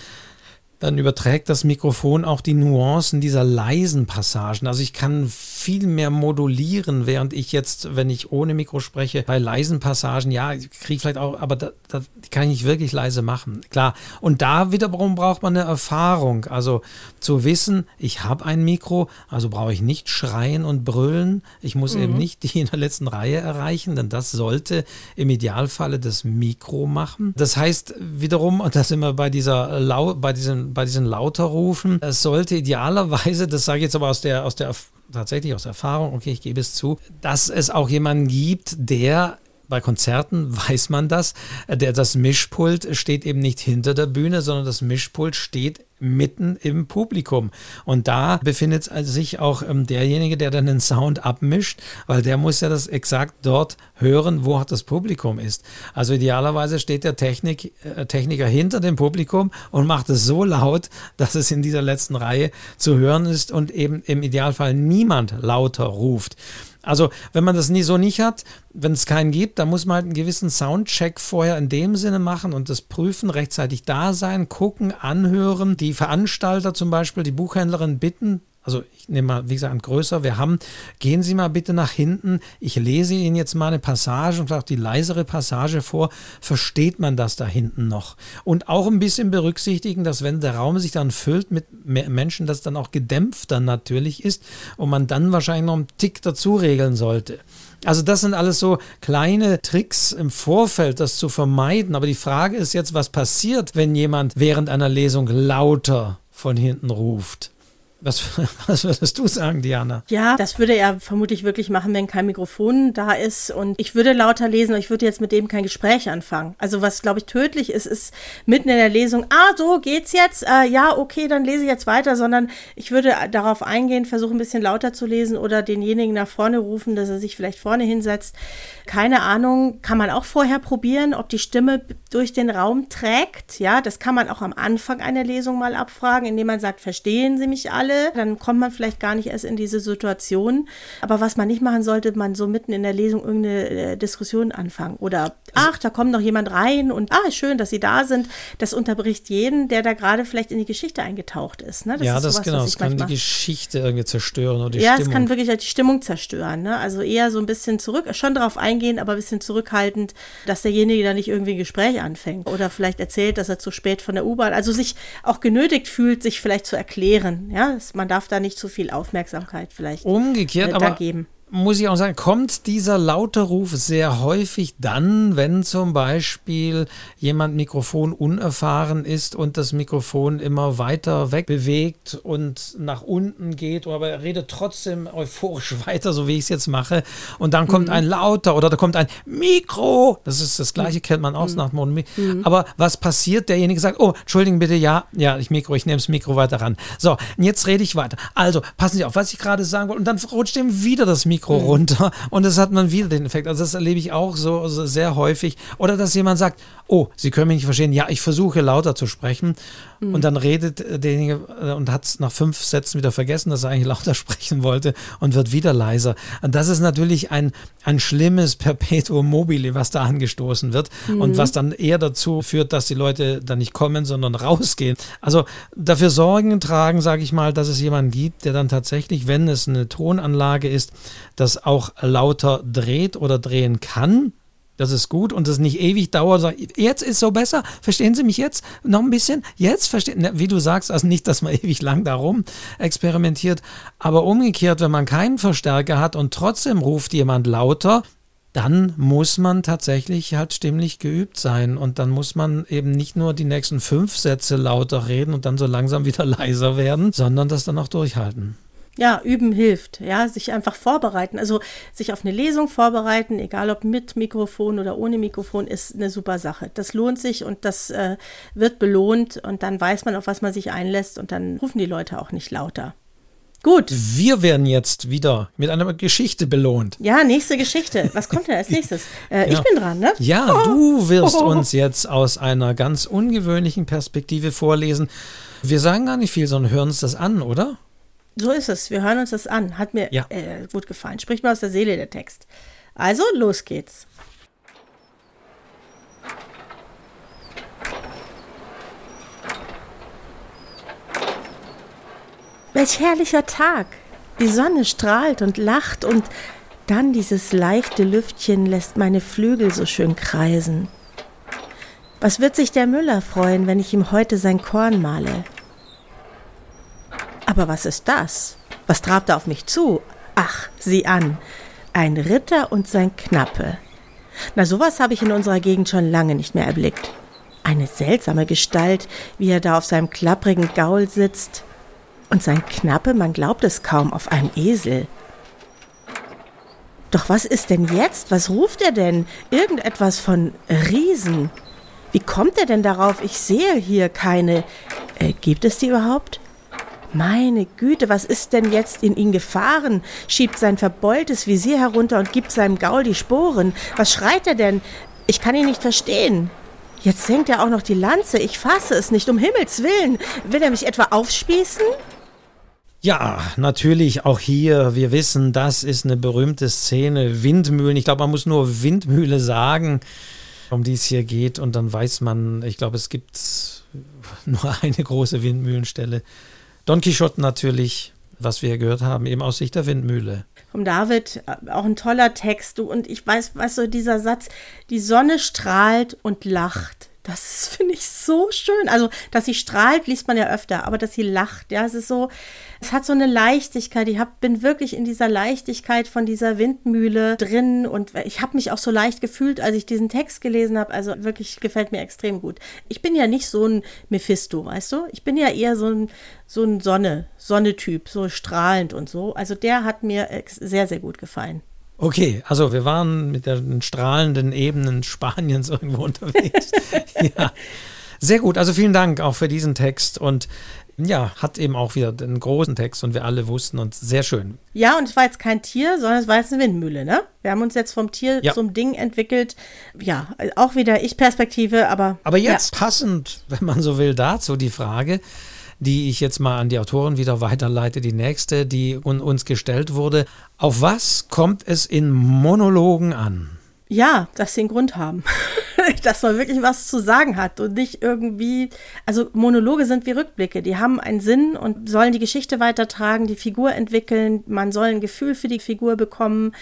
dann überträgt das Mikrofon auch die Nuancen dieser leisen Passagen. Also ich kann viel mehr modulieren, während ich jetzt, wenn ich ohne Mikro spreche, bei leisen Passagen, ja, kriege ich vielleicht auch, aber da, da, die kann ich nicht wirklich leise machen. Klar. Und da wiederum braucht man eine Erfahrung. Also zu wissen, ich habe ein Mikro, also brauche ich nicht schreien und brüllen. Ich muss mhm. eben nicht die in der letzten Reihe erreichen, denn das sollte im Idealfalle das Mikro machen. Das heißt wiederum, und da sind wir bei dieser Lau bei diesem bei diesen Lauterrufen. Es sollte idealerweise, das sage ich jetzt aber aus der, aus der tatsächlich aus Erfahrung, okay, ich gebe es zu, dass es auch jemanden gibt, der bei Konzerten weiß man das. Der, das Mischpult steht eben nicht hinter der Bühne, sondern das Mischpult steht mitten im Publikum. Und da befindet sich auch ähm, derjenige, der dann den Sound abmischt, weil der muss ja das exakt dort hören, wo das Publikum ist. Also idealerweise steht der Technik, äh, Techniker hinter dem Publikum und macht es so laut, dass es in dieser letzten Reihe zu hören ist und eben im Idealfall niemand lauter ruft. Also, wenn man das nie so nicht hat, wenn es keinen gibt, dann muss man halt einen gewissen Soundcheck vorher in dem Sinne machen und das prüfen, rechtzeitig da sein, gucken, anhören. Die Veranstalter zum Beispiel, die Buchhändlerin bitten, also ich nehme mal, wie gesagt, größer, wir haben, gehen Sie mal bitte nach hinten, ich lese Ihnen jetzt mal eine Passage und auch die leisere Passage vor, versteht man das da hinten noch? Und auch ein bisschen berücksichtigen, dass wenn der Raum sich dann füllt mit Menschen, das dann auch gedämpft dann natürlich ist und man dann wahrscheinlich noch einen Tick dazu regeln sollte. Also das sind alles so kleine Tricks im Vorfeld, das zu vermeiden. Aber die Frage ist jetzt, was passiert, wenn jemand während einer Lesung lauter von hinten ruft? Was, [laughs] was würdest du sagen, Diana? Ja, das würde er vermutlich wirklich machen, wenn kein Mikrofon da ist. Und ich würde lauter lesen, ich würde jetzt mit dem kein Gespräch anfangen. Also was, glaube ich, tödlich ist, ist mitten in der Lesung, ah, so geht's jetzt, äh, ja, okay, dann lese ich jetzt weiter, sondern ich würde darauf eingehen, versuchen ein bisschen lauter zu lesen oder denjenigen nach vorne rufen, dass er sich vielleicht vorne hinsetzt. Keine Ahnung, kann man auch vorher probieren, ob die Stimme durch den Raum trägt. Ja, das kann man auch am Anfang einer Lesung mal abfragen, indem man sagt, verstehen Sie mich alle? Alle, dann kommt man vielleicht gar nicht erst in diese Situation. Aber was man nicht machen sollte, man so mitten in der Lesung irgendeine äh, Diskussion anfangen. Oder, ach, da kommt noch jemand rein und, ah, schön, dass Sie da sind. Das unterbricht jeden, der da gerade vielleicht in die Geschichte eingetaucht ist. Ne? Das ja, ist das sowas, genau. Das kann die Geschichte irgendwie zerstören oder die ja, Stimmung. es kann wirklich halt die Stimmung zerstören. Ne? Also eher so ein bisschen zurück, schon darauf eingehen, aber ein bisschen zurückhaltend, dass derjenige da nicht irgendwie ein Gespräch anfängt. Oder vielleicht erzählt, dass er zu spät von der U-Bahn, also sich auch genötigt fühlt, sich vielleicht zu erklären. Ja, man darf da nicht zu viel Aufmerksamkeit vielleicht Umgekehrt, äh, aber geben muss ich auch sagen, kommt dieser laute Ruf sehr häufig dann, wenn zum Beispiel jemand Mikrofon unerfahren ist und das Mikrofon immer weiter weg bewegt und nach unten geht, aber er redet trotzdem euphorisch [laughs] weiter, so wie ich es jetzt mache. Und dann kommt mhm. ein lauter oder da kommt ein Mikro. Das ist das gleiche, kennt man aus mhm. nach Mond. Mhm. Aber was passiert? Derjenige sagt, oh, entschuldigen bitte, ja, ja, ich Mikro, ich nehme das Mikro weiter ran. So, und jetzt rede ich weiter. Also, passen Sie auf, was ich gerade sagen wollte. Und dann rutscht ihm wieder das Mikro Mikro mhm. runter und es hat man wieder den Effekt. Also das erlebe ich auch so, so sehr häufig. Oder dass jemand sagt, oh, Sie können mich nicht verstehen. Ja, ich versuche lauter zu sprechen. Mhm. Und dann redet derjenige äh, und hat es nach fünf Sätzen wieder vergessen, dass er eigentlich [laughs] lauter sprechen wollte und wird wieder leiser. Und das ist natürlich ein, ein schlimmes Perpetuum mobile, was da angestoßen wird mhm. und was dann eher dazu führt, dass die Leute dann nicht kommen, sondern rausgehen. Also dafür Sorgen tragen, sage ich mal, dass es jemanden gibt, der dann tatsächlich, wenn es eine Tonanlage ist, das auch lauter dreht oder drehen kann. Das ist gut und das nicht ewig dauert. Jetzt ist so besser. Verstehen Sie mich jetzt? Noch ein bisschen? Jetzt verstehen, wie du sagst, also nicht, dass man [laughs] ewig lang darum experimentiert. Aber umgekehrt, wenn man keinen Verstärker hat und trotzdem ruft jemand lauter, dann muss man tatsächlich halt stimmlich geübt sein. Und dann muss man eben nicht nur die nächsten fünf Sätze lauter reden und dann so langsam [laughs] wieder leiser werden, sondern das dann auch durchhalten. Ja, üben hilft. Ja, sich einfach vorbereiten. Also sich auf eine Lesung vorbereiten, egal ob mit Mikrofon oder ohne Mikrofon, ist eine super Sache. Das lohnt sich und das äh, wird belohnt und dann weiß man, auf was man sich einlässt und dann rufen die Leute auch nicht lauter. Gut. Wir werden jetzt wieder mit einer Geschichte belohnt. Ja, nächste Geschichte. Was kommt denn als [laughs] nächstes? Äh, ja. Ich bin dran, ne? Ja, oh. du wirst oh. [laughs] uns jetzt aus einer ganz ungewöhnlichen Perspektive vorlesen. Wir sagen gar nicht viel, sondern hören uns das an, oder? So ist es. Wir hören uns das an. Hat mir ja. äh, gut gefallen. Spricht mir aus der Seele der Text. Also, los geht's. Welch herrlicher Tag! Die Sonne strahlt und lacht und dann dieses leichte Lüftchen lässt meine Flügel so schön kreisen. Was wird sich der Müller freuen, wenn ich ihm heute sein Korn male? Aber was ist das? Was trabt da auf mich zu? Ach, sieh an. Ein Ritter und sein Knappe. Na, sowas habe ich in unserer Gegend schon lange nicht mehr erblickt. Eine seltsame Gestalt, wie er da auf seinem klapprigen Gaul sitzt. Und sein Knappe, man glaubt es kaum, auf einem Esel. Doch was ist denn jetzt? Was ruft er denn? Irgendetwas von Riesen. Wie kommt er denn darauf? Ich sehe hier keine. Äh, gibt es die überhaupt? Meine Güte, was ist denn jetzt in ihn gefahren? Schiebt sein verbeultes Visier herunter und gibt seinem Gaul die Sporen. Was schreit er denn? Ich kann ihn nicht verstehen. Jetzt senkt er auch noch die Lanze. Ich fasse es nicht, um Himmels willen. Will er mich etwa aufspießen? Ja, natürlich auch hier. Wir wissen, das ist eine berühmte Szene. Windmühlen. Ich glaube, man muss nur Windmühle sagen, um die es hier geht. Und dann weiß man, ich glaube, es gibt nur eine große Windmühlenstelle. Don Quixote natürlich, was wir gehört haben, eben aus Sicht der Windmühle. Vom David, auch ein toller Text. Du, und ich weiß, weißt du, dieser Satz, die Sonne strahlt und lacht. Das finde ich so schön. Also, dass sie strahlt, liest man ja öfter, aber dass sie lacht, ja, es ist so, es hat so eine Leichtigkeit. Ich hab, bin wirklich in dieser Leichtigkeit von dieser Windmühle drin und ich habe mich auch so leicht gefühlt, als ich diesen Text gelesen habe. Also wirklich gefällt mir extrem gut. Ich bin ja nicht so ein Mephisto, weißt du? Ich bin ja eher so ein, so ein Sonne, Sonne-Typ, so strahlend und so. Also der hat mir sehr, sehr gut gefallen. Okay, also wir waren mit den strahlenden Ebenen Spaniens irgendwo [laughs] unterwegs. ja. Sehr gut, also vielen Dank auch für diesen Text und ja, hat eben auch wieder einen großen Text und wir alle wussten und sehr schön. Ja, und es war jetzt kein Tier, sondern es war jetzt eine Windmühle, ne? Wir haben uns jetzt vom Tier ja. zum Ding entwickelt. Ja, auch wieder Ich-Perspektive, aber. Aber jetzt ja. passend, wenn man so will, dazu die Frage, die ich jetzt mal an die Autoren wieder weiterleite, die nächste, die uns gestellt wurde. Auf was kommt es in Monologen an? Ja, dass sie einen Grund haben. [laughs] dass man wirklich was zu sagen hat und nicht irgendwie. Also Monologe sind wie Rückblicke. Die haben einen Sinn und sollen die Geschichte weitertragen, die Figur entwickeln. Man soll ein Gefühl für die Figur bekommen.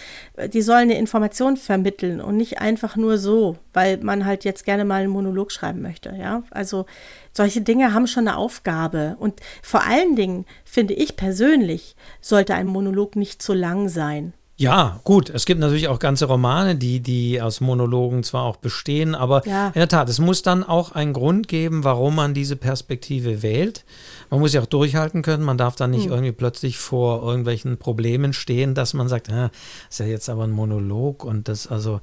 Die sollen eine Information vermitteln und nicht einfach nur so, weil man halt jetzt gerne mal einen Monolog schreiben möchte. Ja, also solche Dinge haben schon eine Aufgabe. Und vor allen Dingen finde ich persönlich, sollte ein Monolog nicht zu lang sein. Ja, gut. Es gibt natürlich auch ganze Romane, die, die aus Monologen zwar auch bestehen, aber ja. in der Tat, es muss dann auch einen Grund geben, warum man diese Perspektive wählt. Man muss ja auch durchhalten können. Man darf dann nicht hm. irgendwie plötzlich vor irgendwelchen Problemen stehen, dass man sagt, ah, ist ja jetzt aber ein Monolog und das also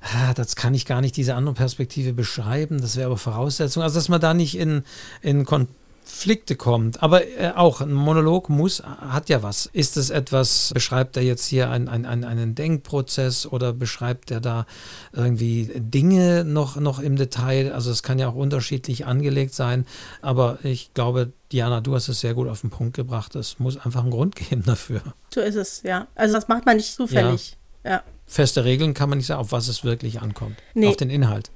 ah, das kann ich gar nicht diese andere Perspektive beschreiben, das wäre aber Voraussetzung. Also, dass man da nicht in, in Kon Konflikte kommt. Aber äh, auch ein Monolog muss, hat ja was. Ist es etwas, beschreibt er jetzt hier ein, ein, ein, einen Denkprozess oder beschreibt er da irgendwie Dinge noch, noch im Detail? Also es kann ja auch unterschiedlich angelegt sein. Aber ich glaube, Diana, du hast es sehr gut auf den Punkt gebracht. Es muss einfach einen Grund [laughs] geben dafür. So ist es, ja. Also das macht man nicht zufällig. Ja. ja. Feste Regeln kann man nicht sagen, auf was es wirklich ankommt. Nee. Auf den Inhalt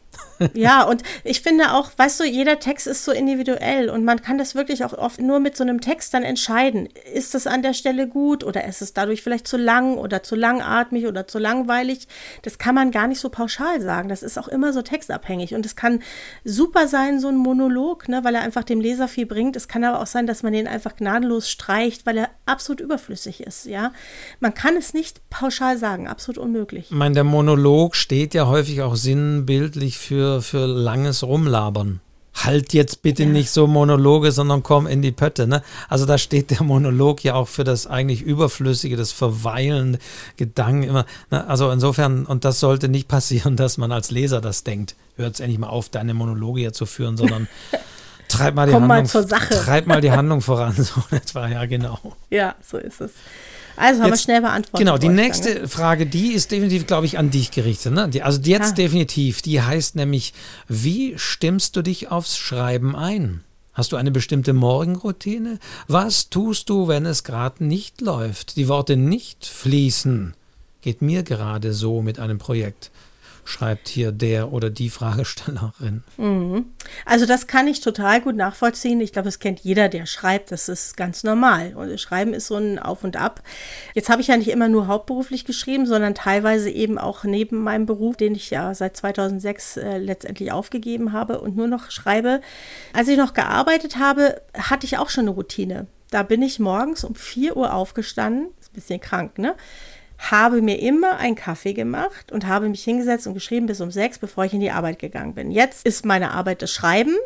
ja, und ich finde auch, weißt du, jeder Text ist so individuell und man kann das wirklich auch oft nur mit so einem Text dann entscheiden. Ist es an der Stelle gut oder ist es dadurch vielleicht zu lang oder zu langatmig oder zu langweilig? Das kann man gar nicht so pauschal sagen. Das ist auch immer so textabhängig und es kann super sein, so ein Monolog, ne, weil er einfach dem Leser viel bringt. Es kann aber auch sein, dass man den einfach gnadenlos streicht, weil er absolut überflüssig ist, ja. Man kann es nicht pauschal sagen, absolut unmöglich. Ich meine, der Monolog steht ja häufig auch sinnbildlich für, für langes Rumlabern. Halt jetzt bitte ja. nicht so Monologe, sondern komm in die Pötte. Ne? Also da steht der Monolog ja auch für das eigentlich Überflüssige, das verweilende Gedanken immer. Ne? Also insofern, und das sollte nicht passieren, [laughs] dass man als Leser das denkt. Hört es endlich mal auf, deine Monologe hier zu führen, sondern [laughs] treib mal die Komm Handlung, mal treib mal die [laughs] Handlung voran. So etwa, ja, genau. Ja, so ist es. Also haben jetzt, wir schnell beantwortet. Genau, die nächste Frage, die ist definitiv, glaube ich, an dich gerichtet. Ne? Die, also jetzt ja. definitiv. Die heißt nämlich, wie stimmst du dich aufs Schreiben ein? Hast du eine bestimmte Morgenroutine? Was tust du, wenn es gerade nicht läuft? Die Worte nicht fließen. Geht mir gerade so mit einem Projekt schreibt hier der oder die Fragestellerin. Mhm. Also das kann ich total gut nachvollziehen. Ich glaube, das kennt jeder, der schreibt. Das ist ganz normal. Und Schreiben ist so ein Auf und Ab. Jetzt habe ich ja nicht immer nur hauptberuflich geschrieben, sondern teilweise eben auch neben meinem Beruf, den ich ja seit 2006 äh, letztendlich aufgegeben habe und nur noch schreibe. Als ich noch gearbeitet habe, hatte ich auch schon eine Routine. Da bin ich morgens um 4 Uhr aufgestanden. Ist ein bisschen krank, ne? Habe mir immer einen Kaffee gemacht und habe mich hingesetzt und geschrieben bis um sechs, bevor ich in die Arbeit gegangen bin. Jetzt ist meine Arbeit das Schreiben.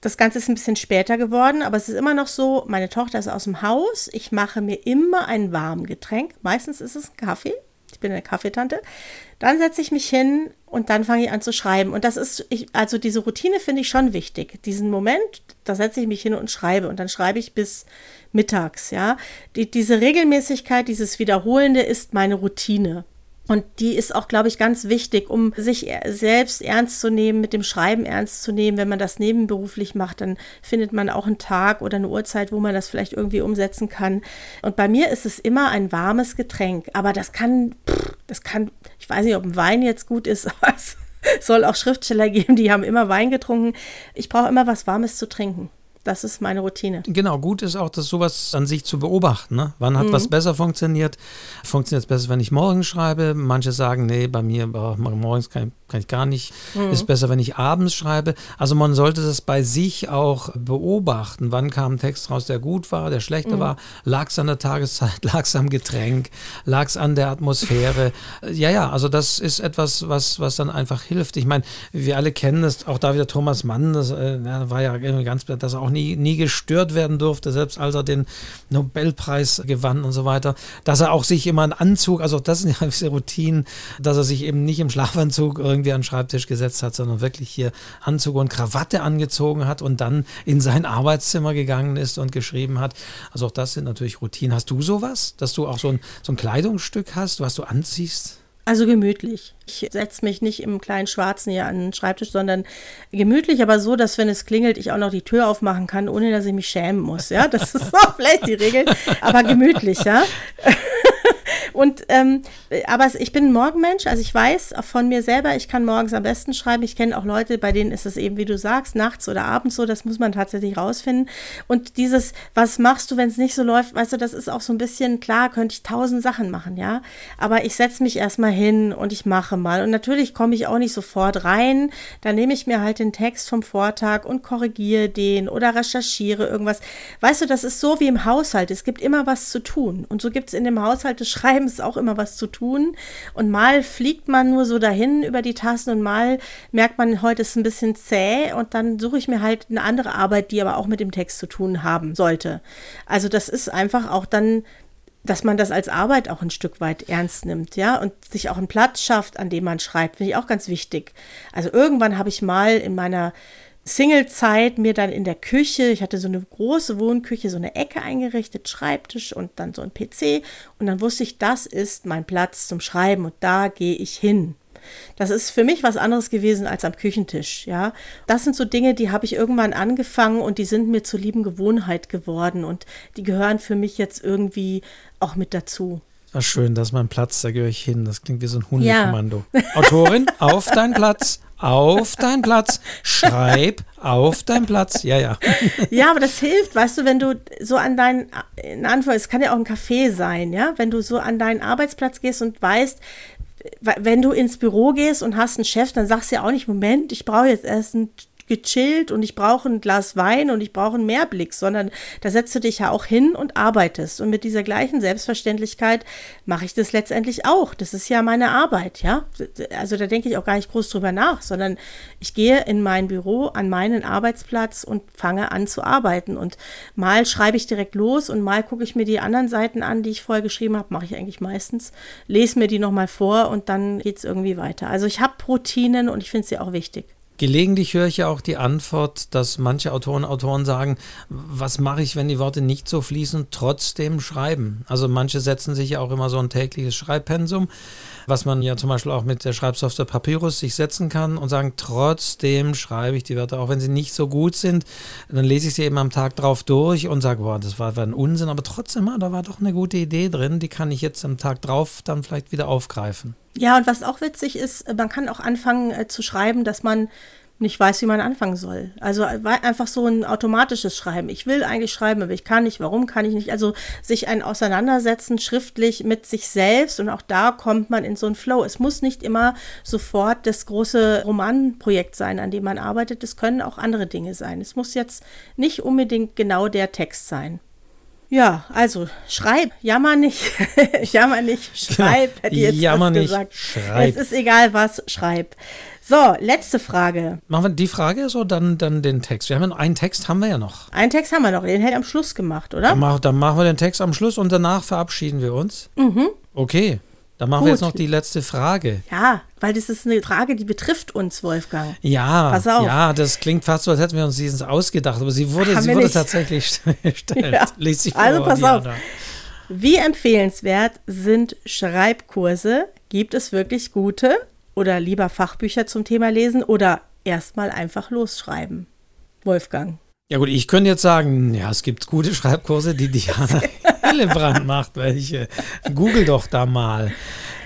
Das Ganze ist ein bisschen später geworden, aber es ist immer noch so, meine Tochter ist aus dem Haus. Ich mache mir immer ein warmes Getränk. Meistens ist es ein Kaffee. Ich bin eine Kaffeetante. Dann setze ich mich hin und dann fange ich an zu schreiben. Und das ist, ich, also diese Routine finde ich schon wichtig. Diesen Moment, da setze ich mich hin und schreibe. Und dann schreibe ich bis mittags, ja. Die, diese Regelmäßigkeit, dieses Wiederholende ist meine Routine. Und die ist auch, glaube ich, ganz wichtig, um sich selbst ernst zu nehmen, mit dem Schreiben ernst zu nehmen. Wenn man das nebenberuflich macht, dann findet man auch einen Tag oder eine Uhrzeit, wo man das vielleicht irgendwie umsetzen kann. Und bei mir ist es immer ein warmes Getränk. Aber das kann, das kann, ich weiß nicht, ob ein Wein jetzt gut ist, [laughs] aber es soll auch Schriftsteller geben, die haben immer Wein getrunken. Ich brauche immer was Warmes zu trinken. Das ist meine Routine. Genau, gut ist auch, das sowas an sich zu beobachten. Ne? Wann hat mhm. was besser funktioniert? Funktioniert es besser, wenn ich morgens schreibe? Manche sagen, nee, bei mir morgens kann, kann, ich gar nicht. Mhm. Ist besser, wenn ich abends schreibe. Also man sollte das bei sich auch beobachten. Wann kam ein Text raus, der gut war, der schlechter mhm. war? Lag es an der Tageszeit? [laughs] Lag es am Getränk? Lag es an der Atmosphäre? ja, ja, also das ist etwas, was, was dann einfach hilft. Ich meine, wir alle kennen das, auch da wieder Thomas Mann, das äh, war ja ganz, dass er auch nie, nie gestört werden durfte, selbst als er den Nobelpreis gewann und so weiter, dass er auch sich immer einen Anzug, also das sind ja [laughs] diese Routinen, dass er sich eben nicht im Schlafanzug irgendwie an den Schreibtisch gesetzt hat, sondern wirklich hier Anzug und Krawatte angezogen hat und dann in sein Arbeitszimmer gegangen ist und geschrieben hat. Also auch das sind natürlich Routinen. Hast du sowas, dass du auch so ein, so ein Kleidungsstück hast, was du anziehst? Also gemütlich. Ich setze mich nicht im kleinen Schwarzen hier an den Schreibtisch, sondern gemütlich, aber so, dass wenn es klingelt, ich auch noch die Tür aufmachen kann, ohne dass ich mich schämen muss. Ja, das ist [laughs] auch vielleicht die Regel, aber gemütlich, ja. Und ähm, aber ich bin ein Morgenmensch, also ich weiß von mir selber, ich kann morgens am besten schreiben. Ich kenne auch Leute, bei denen ist es eben, wie du sagst, nachts oder abends so, das muss man tatsächlich rausfinden. Und dieses, was machst du, wenn es nicht so läuft, weißt du, das ist auch so ein bisschen, klar, könnte ich tausend Sachen machen, ja. Aber ich setze mich erstmal hin und ich mache mal. Und natürlich komme ich auch nicht sofort rein. Da nehme ich mir halt den Text vom Vortag und korrigiere den oder recherchiere irgendwas. Weißt du, das ist so wie im Haushalt. Es gibt immer was zu tun. Und so gibt es in dem Haushalt des Schreibens Schreibens auch immer was zu tun. Und mal fliegt man nur so dahin über die Tasten und mal merkt man, heute ist ein bisschen zäh und dann suche ich mir halt eine andere Arbeit, die aber auch mit dem Text zu tun haben sollte. Also das ist einfach auch dann dass man das als Arbeit auch ein Stück weit ernst nimmt, ja, und sich auch einen Platz schafft, an dem man schreibt, finde ich auch ganz wichtig. Also irgendwann habe ich mal in meiner Single-Zeit mir dann in der Küche, ich hatte so eine große Wohnküche, so eine Ecke eingerichtet, Schreibtisch und dann so ein PC. Und dann wusste ich, das ist mein Platz zum Schreiben und da gehe ich hin. Das ist für mich was anderes gewesen als am Küchentisch, ja. Das sind so Dinge, die habe ich irgendwann angefangen und die sind mir zur lieben Gewohnheit geworden und die gehören für mich jetzt irgendwie auch mit dazu. Ach, schön, das ist mein Platz, da gehöre ich hin. Das klingt wie so ein Hundekommando. Ja. Autorin, auf deinen Platz, auf deinen Platz, schreib auf deinen Platz. Ja, ja. Ja, aber das hilft, weißt du, wenn du so an deinen, in Antwort, es kann ja auch ein Café sein, ja, wenn du so an deinen Arbeitsplatz gehst und weißt, wenn du ins Büro gehst und hast einen Chef, dann sagst du ja auch nicht, Moment, ich brauche jetzt erst einen gechillt und ich brauche ein Glas Wein und ich brauche einen Mehrblick, sondern da setzt du dich ja auch hin und arbeitest. Und mit dieser gleichen Selbstverständlichkeit mache ich das letztendlich auch. Das ist ja meine Arbeit, ja. Also da denke ich auch gar nicht groß drüber nach, sondern ich gehe in mein Büro, an meinen Arbeitsplatz und fange an zu arbeiten. Und mal schreibe ich direkt los und mal gucke ich mir die anderen Seiten an, die ich vorher geschrieben habe, mache ich eigentlich meistens, lese mir die nochmal vor und dann geht es irgendwie weiter. Also ich habe Routinen und ich finde sie auch wichtig. Gelegentlich höre ich ja auch die Antwort, dass manche Autoren Autoren sagen, was mache ich, wenn die Worte nicht so fließen, trotzdem schreiben. Also manche setzen sich ja auch immer so ein tägliches Schreibpensum, was man ja zum Beispiel auch mit der Schreibsoftware Papyrus sich setzen kann und sagen, trotzdem schreibe ich die Wörter, auch wenn sie nicht so gut sind, dann lese ich sie eben am Tag drauf durch und sage, boah, das war, war ein Unsinn, aber trotzdem, ah, da war doch eine gute Idee drin, die kann ich jetzt am Tag drauf dann vielleicht wieder aufgreifen. Ja, und was auch witzig ist, äh, man kann auch anfangen äh, zu schreiben, dass man nicht weiß, wie man anfangen soll. Also äh, einfach so ein automatisches Schreiben. Ich will eigentlich schreiben, aber ich kann nicht. Warum kann ich nicht? Also sich ein Auseinandersetzen schriftlich mit sich selbst und auch da kommt man in so einen Flow. Es muss nicht immer sofort das große Romanprojekt sein, an dem man arbeitet. Es können auch andere Dinge sein. Es muss jetzt nicht unbedingt genau der Text sein. Ja, also schreib, jammer nicht, [laughs] jammer nicht, schreib, hätte ich jetzt jammer nicht, gesagt. Schreib. Es ist egal was, schreib. So, letzte Frage. Machen wir die Frage so, dann, dann den Text. Wir haben ja noch, einen Text haben wir ja noch. Einen Text haben wir noch, den hätte am Schluss gemacht, oder? Dann, mach, dann machen wir den Text am Schluss und danach verabschieden wir uns. Mhm. Okay. Dann machen Gut. wir jetzt noch die letzte Frage. Ja, weil das ist eine Frage, die betrifft uns, Wolfgang. Ja, Pass auf. ja, das klingt fast so, als hätten wir uns dieses ausgedacht, aber sie wurde, sie wurde tatsächlich [laughs] gestellt. Ja. Lies sie vor, also pass auf. Wie empfehlenswert sind Schreibkurse? Gibt es wirklich gute oder lieber Fachbücher zum Thema lesen oder erstmal einfach losschreiben? Wolfgang. Ja gut, ich könnte jetzt sagen, ja, es gibt gute Schreibkurse, die Diana [laughs] Hillebrand macht, welche. Google doch da mal.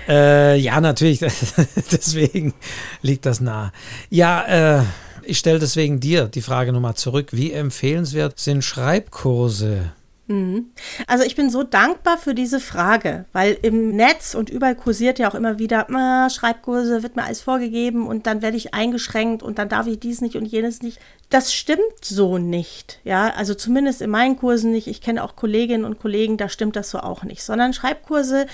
Äh, ja, natürlich, [laughs] deswegen liegt das nah. Ja, äh, Ich stelle deswegen dir die Frage nochmal zurück. Wie empfehlenswert sind Schreibkurse? Mhm. Also ich bin so dankbar für diese Frage, weil im Netz und überall kursiert ja auch immer wieder, ah, Schreibkurse wird mir alles vorgegeben und dann werde ich eingeschränkt und dann darf ich dies nicht und jenes nicht. Das stimmt so nicht, ja, also zumindest in meinen Kursen nicht. Ich kenne auch Kolleginnen und Kollegen, da stimmt das so auch nicht, sondern Schreibkurse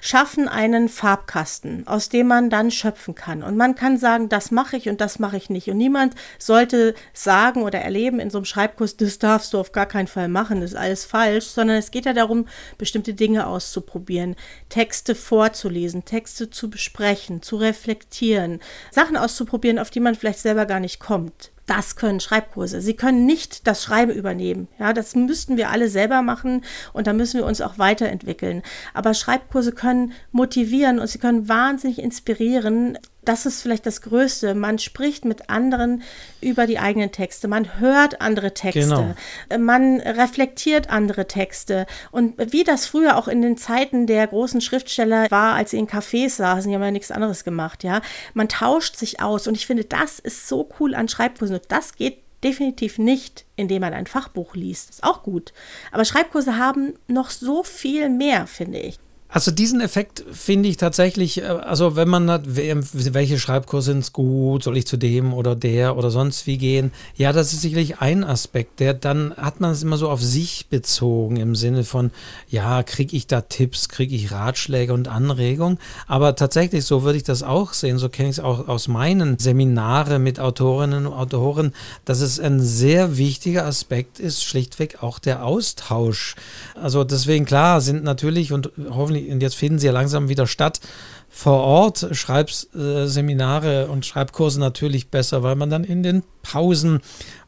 schaffen einen Farbkasten, aus dem man dann schöpfen kann. Und man kann sagen, das mache ich und das mache ich nicht. Und niemand sollte sagen oder erleben in so einem Schreibkurs, das darfst du auf gar keinen Fall machen, das ist alles falsch, sondern es geht ja darum, bestimmte Dinge auszuprobieren, Texte vorzulesen, Texte zu besprechen, zu reflektieren, Sachen auszuprobieren, auf die man vielleicht selber gar nicht kommt. Das können Schreibkurse. Sie können nicht das Schreiben übernehmen. Ja, das müssten wir alle selber machen und da müssen wir uns auch weiterentwickeln. Aber Schreibkurse können motivieren und sie können wahnsinnig inspirieren, das ist vielleicht das Größte. Man spricht mit anderen über die eigenen Texte. Man hört andere Texte. Genau. Man reflektiert andere Texte. Und wie das früher auch in den Zeiten der großen Schriftsteller war, als sie in Cafés saßen, die haben ja nichts anderes gemacht, ja. Man tauscht sich aus. Und ich finde, das ist so cool an Schreibkursen. Und das geht definitiv nicht, indem man ein Fachbuch liest. Ist auch gut. Aber Schreibkurse haben noch so viel mehr, finde ich. Also diesen Effekt finde ich tatsächlich, äh, also wenn man hat, welche Schreibkurse sind gut, soll ich zu dem oder der oder sonst wie gehen, ja, das ist sicherlich ein Aspekt, der dann hat man es immer so auf sich bezogen im Sinne von, ja, kriege ich da Tipps, kriege ich Ratschläge und Anregungen, aber tatsächlich so würde ich das auch sehen, so kenne ich es auch aus meinen Seminaren mit Autorinnen und Autoren, dass es ein sehr wichtiger Aspekt ist, schlichtweg auch der Austausch. Also deswegen klar sind natürlich und hoffentlich und jetzt finden sie ja langsam wieder statt. Vor Ort Schreibseminare und Schreibkurse natürlich besser, weil man dann in den Pausen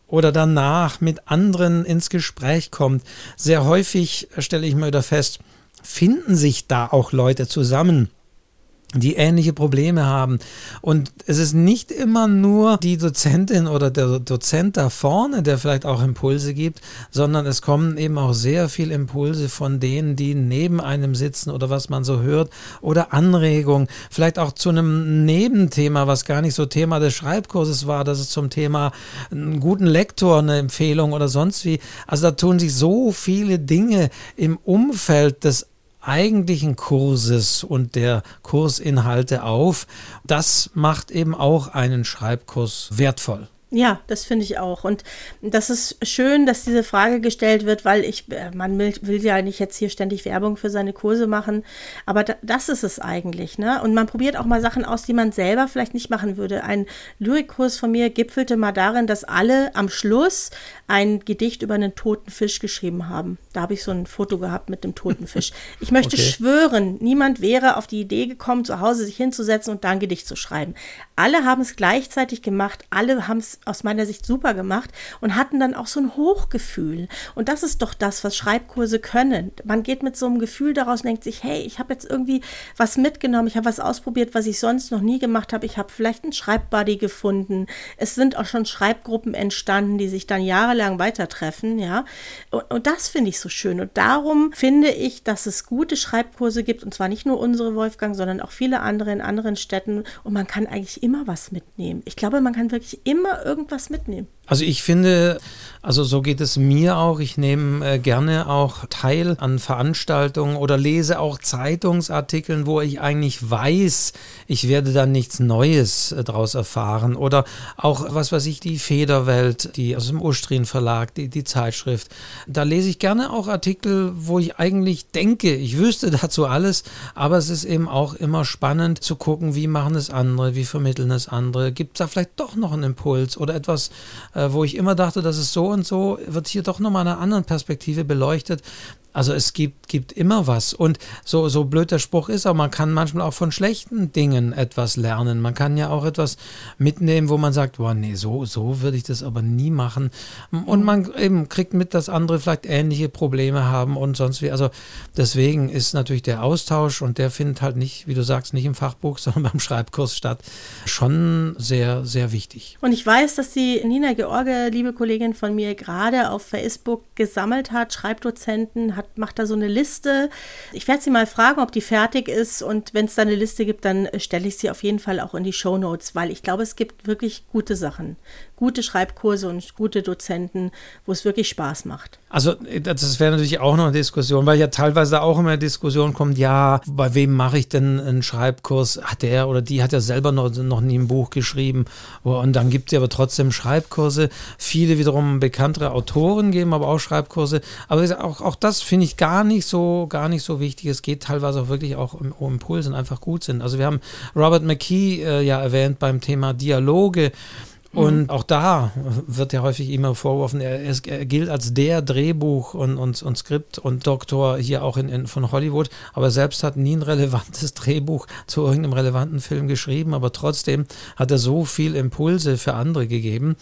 oder danach mit anderen ins Gespräch kommt. Sehr häufig stelle ich mir wieder fest, finden sich da auch Leute zusammen die ähnliche Probleme haben. Und es ist nicht immer nur die Dozentin oder der Dozent da vorne, der vielleicht auch Impulse gibt, sondern es kommen eben auch sehr viele Impulse von denen, die neben einem sitzen oder was man so hört oder Anregungen, vielleicht auch zu einem Nebenthema, was gar nicht so Thema des Schreibkurses war, das ist zum Thema einen guten Lektor eine Empfehlung oder sonst wie. Also da tun sich so viele Dinge im Umfeld des eigentlichen Kurses und der Kursinhalte auf. Das macht eben auch einen Schreibkurs wertvoll. Ja, das finde ich auch. Und das ist schön, dass diese Frage gestellt wird, weil ich, äh, man will, will, ja nicht jetzt hier ständig Werbung für seine Kurse machen, aber da, das ist es eigentlich. Ne? Und man probiert auch mal Sachen aus, die man selber vielleicht nicht machen würde. Ein Lyrikkurs von mir gipfelte mal darin, dass alle am Schluss ein Gedicht über einen toten Fisch geschrieben haben. Da habe ich so ein Foto gehabt mit dem toten Fisch. [laughs] Ich möchte okay. schwören, niemand wäre auf die Idee gekommen, zu Hause sich hinzusetzen und da ein Gedicht zu schreiben. Alle haben es gleichzeitig gemacht, alle haben es aus meiner Sicht super gemacht und hatten dann auch so ein Hochgefühl. Und das ist doch das, was Schreibkurse können. Man geht mit so einem Gefühl daraus und denkt sich, hey, ich habe jetzt irgendwie was mitgenommen, ich habe was ausprobiert, was ich sonst noch nie gemacht habe. Ich habe vielleicht einen Schreibbuddy gefunden. Es sind auch schon Schreibgruppen entstanden, die sich dann jahrelang weitertreffen, ja. Und, und das finde ich so schön. Und darum finde ich, dass es gute Schreibkurse gibt, und zwar nicht nur unsere Wolfgang, sondern auch viele andere in anderen Städten. Und man kann eigentlich immer was mitnehmen. Ich glaube, man kann wirklich immer irgendwas mitnehmen. Also ich finde, also so geht es mir auch. Ich nehme äh, gerne auch teil an Veranstaltungen oder lese auch Zeitungsartikeln, wo ich eigentlich weiß, ich werde dann nichts Neues äh, daraus erfahren. Oder auch, was weiß ich, die Federwelt, die aus dem Ustrin Verlag, die, die Zeitschrift. Da lese ich gerne auch Artikel, wo ich eigentlich denke, ich wüsste [laughs] dazu alles, aber es ist eben auch immer spannend zu gucken, wie machen es andere, wie vermitteln es andere. Gibt es da vielleicht doch noch einen Impuls oder etwas, äh, wo ich immer dachte, das ist so und so, wird hier doch nochmal einer anderen Perspektive beleuchtet. Also es gibt, gibt immer was. Und so, so blöd der Spruch ist, aber man kann manchmal auch von schlechten Dingen etwas lernen. Man kann ja auch etwas mitnehmen, wo man sagt, boah, nee, so, so würde ich das aber nie machen. Und man eben kriegt mit, dass andere vielleicht ähnliche Probleme haben und sonst wie. Also deswegen ist natürlich der Austausch und der findet halt nicht, wie du sagst, nicht im Fachbuch, [laughs] sondern beim Schreibkurs statt. Schon sehr, sehr wichtig. Und ich weiß, dass die Nina George, liebe Kollegin von mir, gerade auf Facebook gesammelt hat, Schreibdozenten, hat, macht da so eine Liste. Ich werde sie mal fragen, ob die fertig ist und wenn es da eine Liste gibt, dann stelle ich sie auf jeden Fall auch in die Show Notes, weil ich glaube, es gibt wirklich gute Sachen, gute Schreibkurse und gute Dozenten, wo es wirklich Spaß macht. Also das wäre natürlich auch noch eine Diskussion, weil ja teilweise auch immer Diskussion kommt, ja, bei wem mache ich denn einen Schreibkurs? Hat der oder die hat ja selber noch, noch nie ein Buch geschrieben und dann gibt es aber trotzdem Schreibkurse. Viele wiederum bekanntere Autoren geben aber auch Schreibkurse. Aber auch, auch das finde ich gar nicht so, gar nicht so wichtig. Es geht teilweise auch wirklich auch um, um Impulse und einfach gut sind. Also wir haben Robert McKee äh, ja erwähnt beim Thema Dialoge. Und mhm. auch da wird ja häufig immer vorgeworfen, er, er, gilt als der Drehbuch- und, und, und Skript- und Doktor hier auch in, in, von Hollywood, aber selbst hat nie ein relevantes [laughs] Drehbuch zu irgendeinem relevanten Film geschrieben, aber trotzdem hat er so viel Impulse für andere gegeben.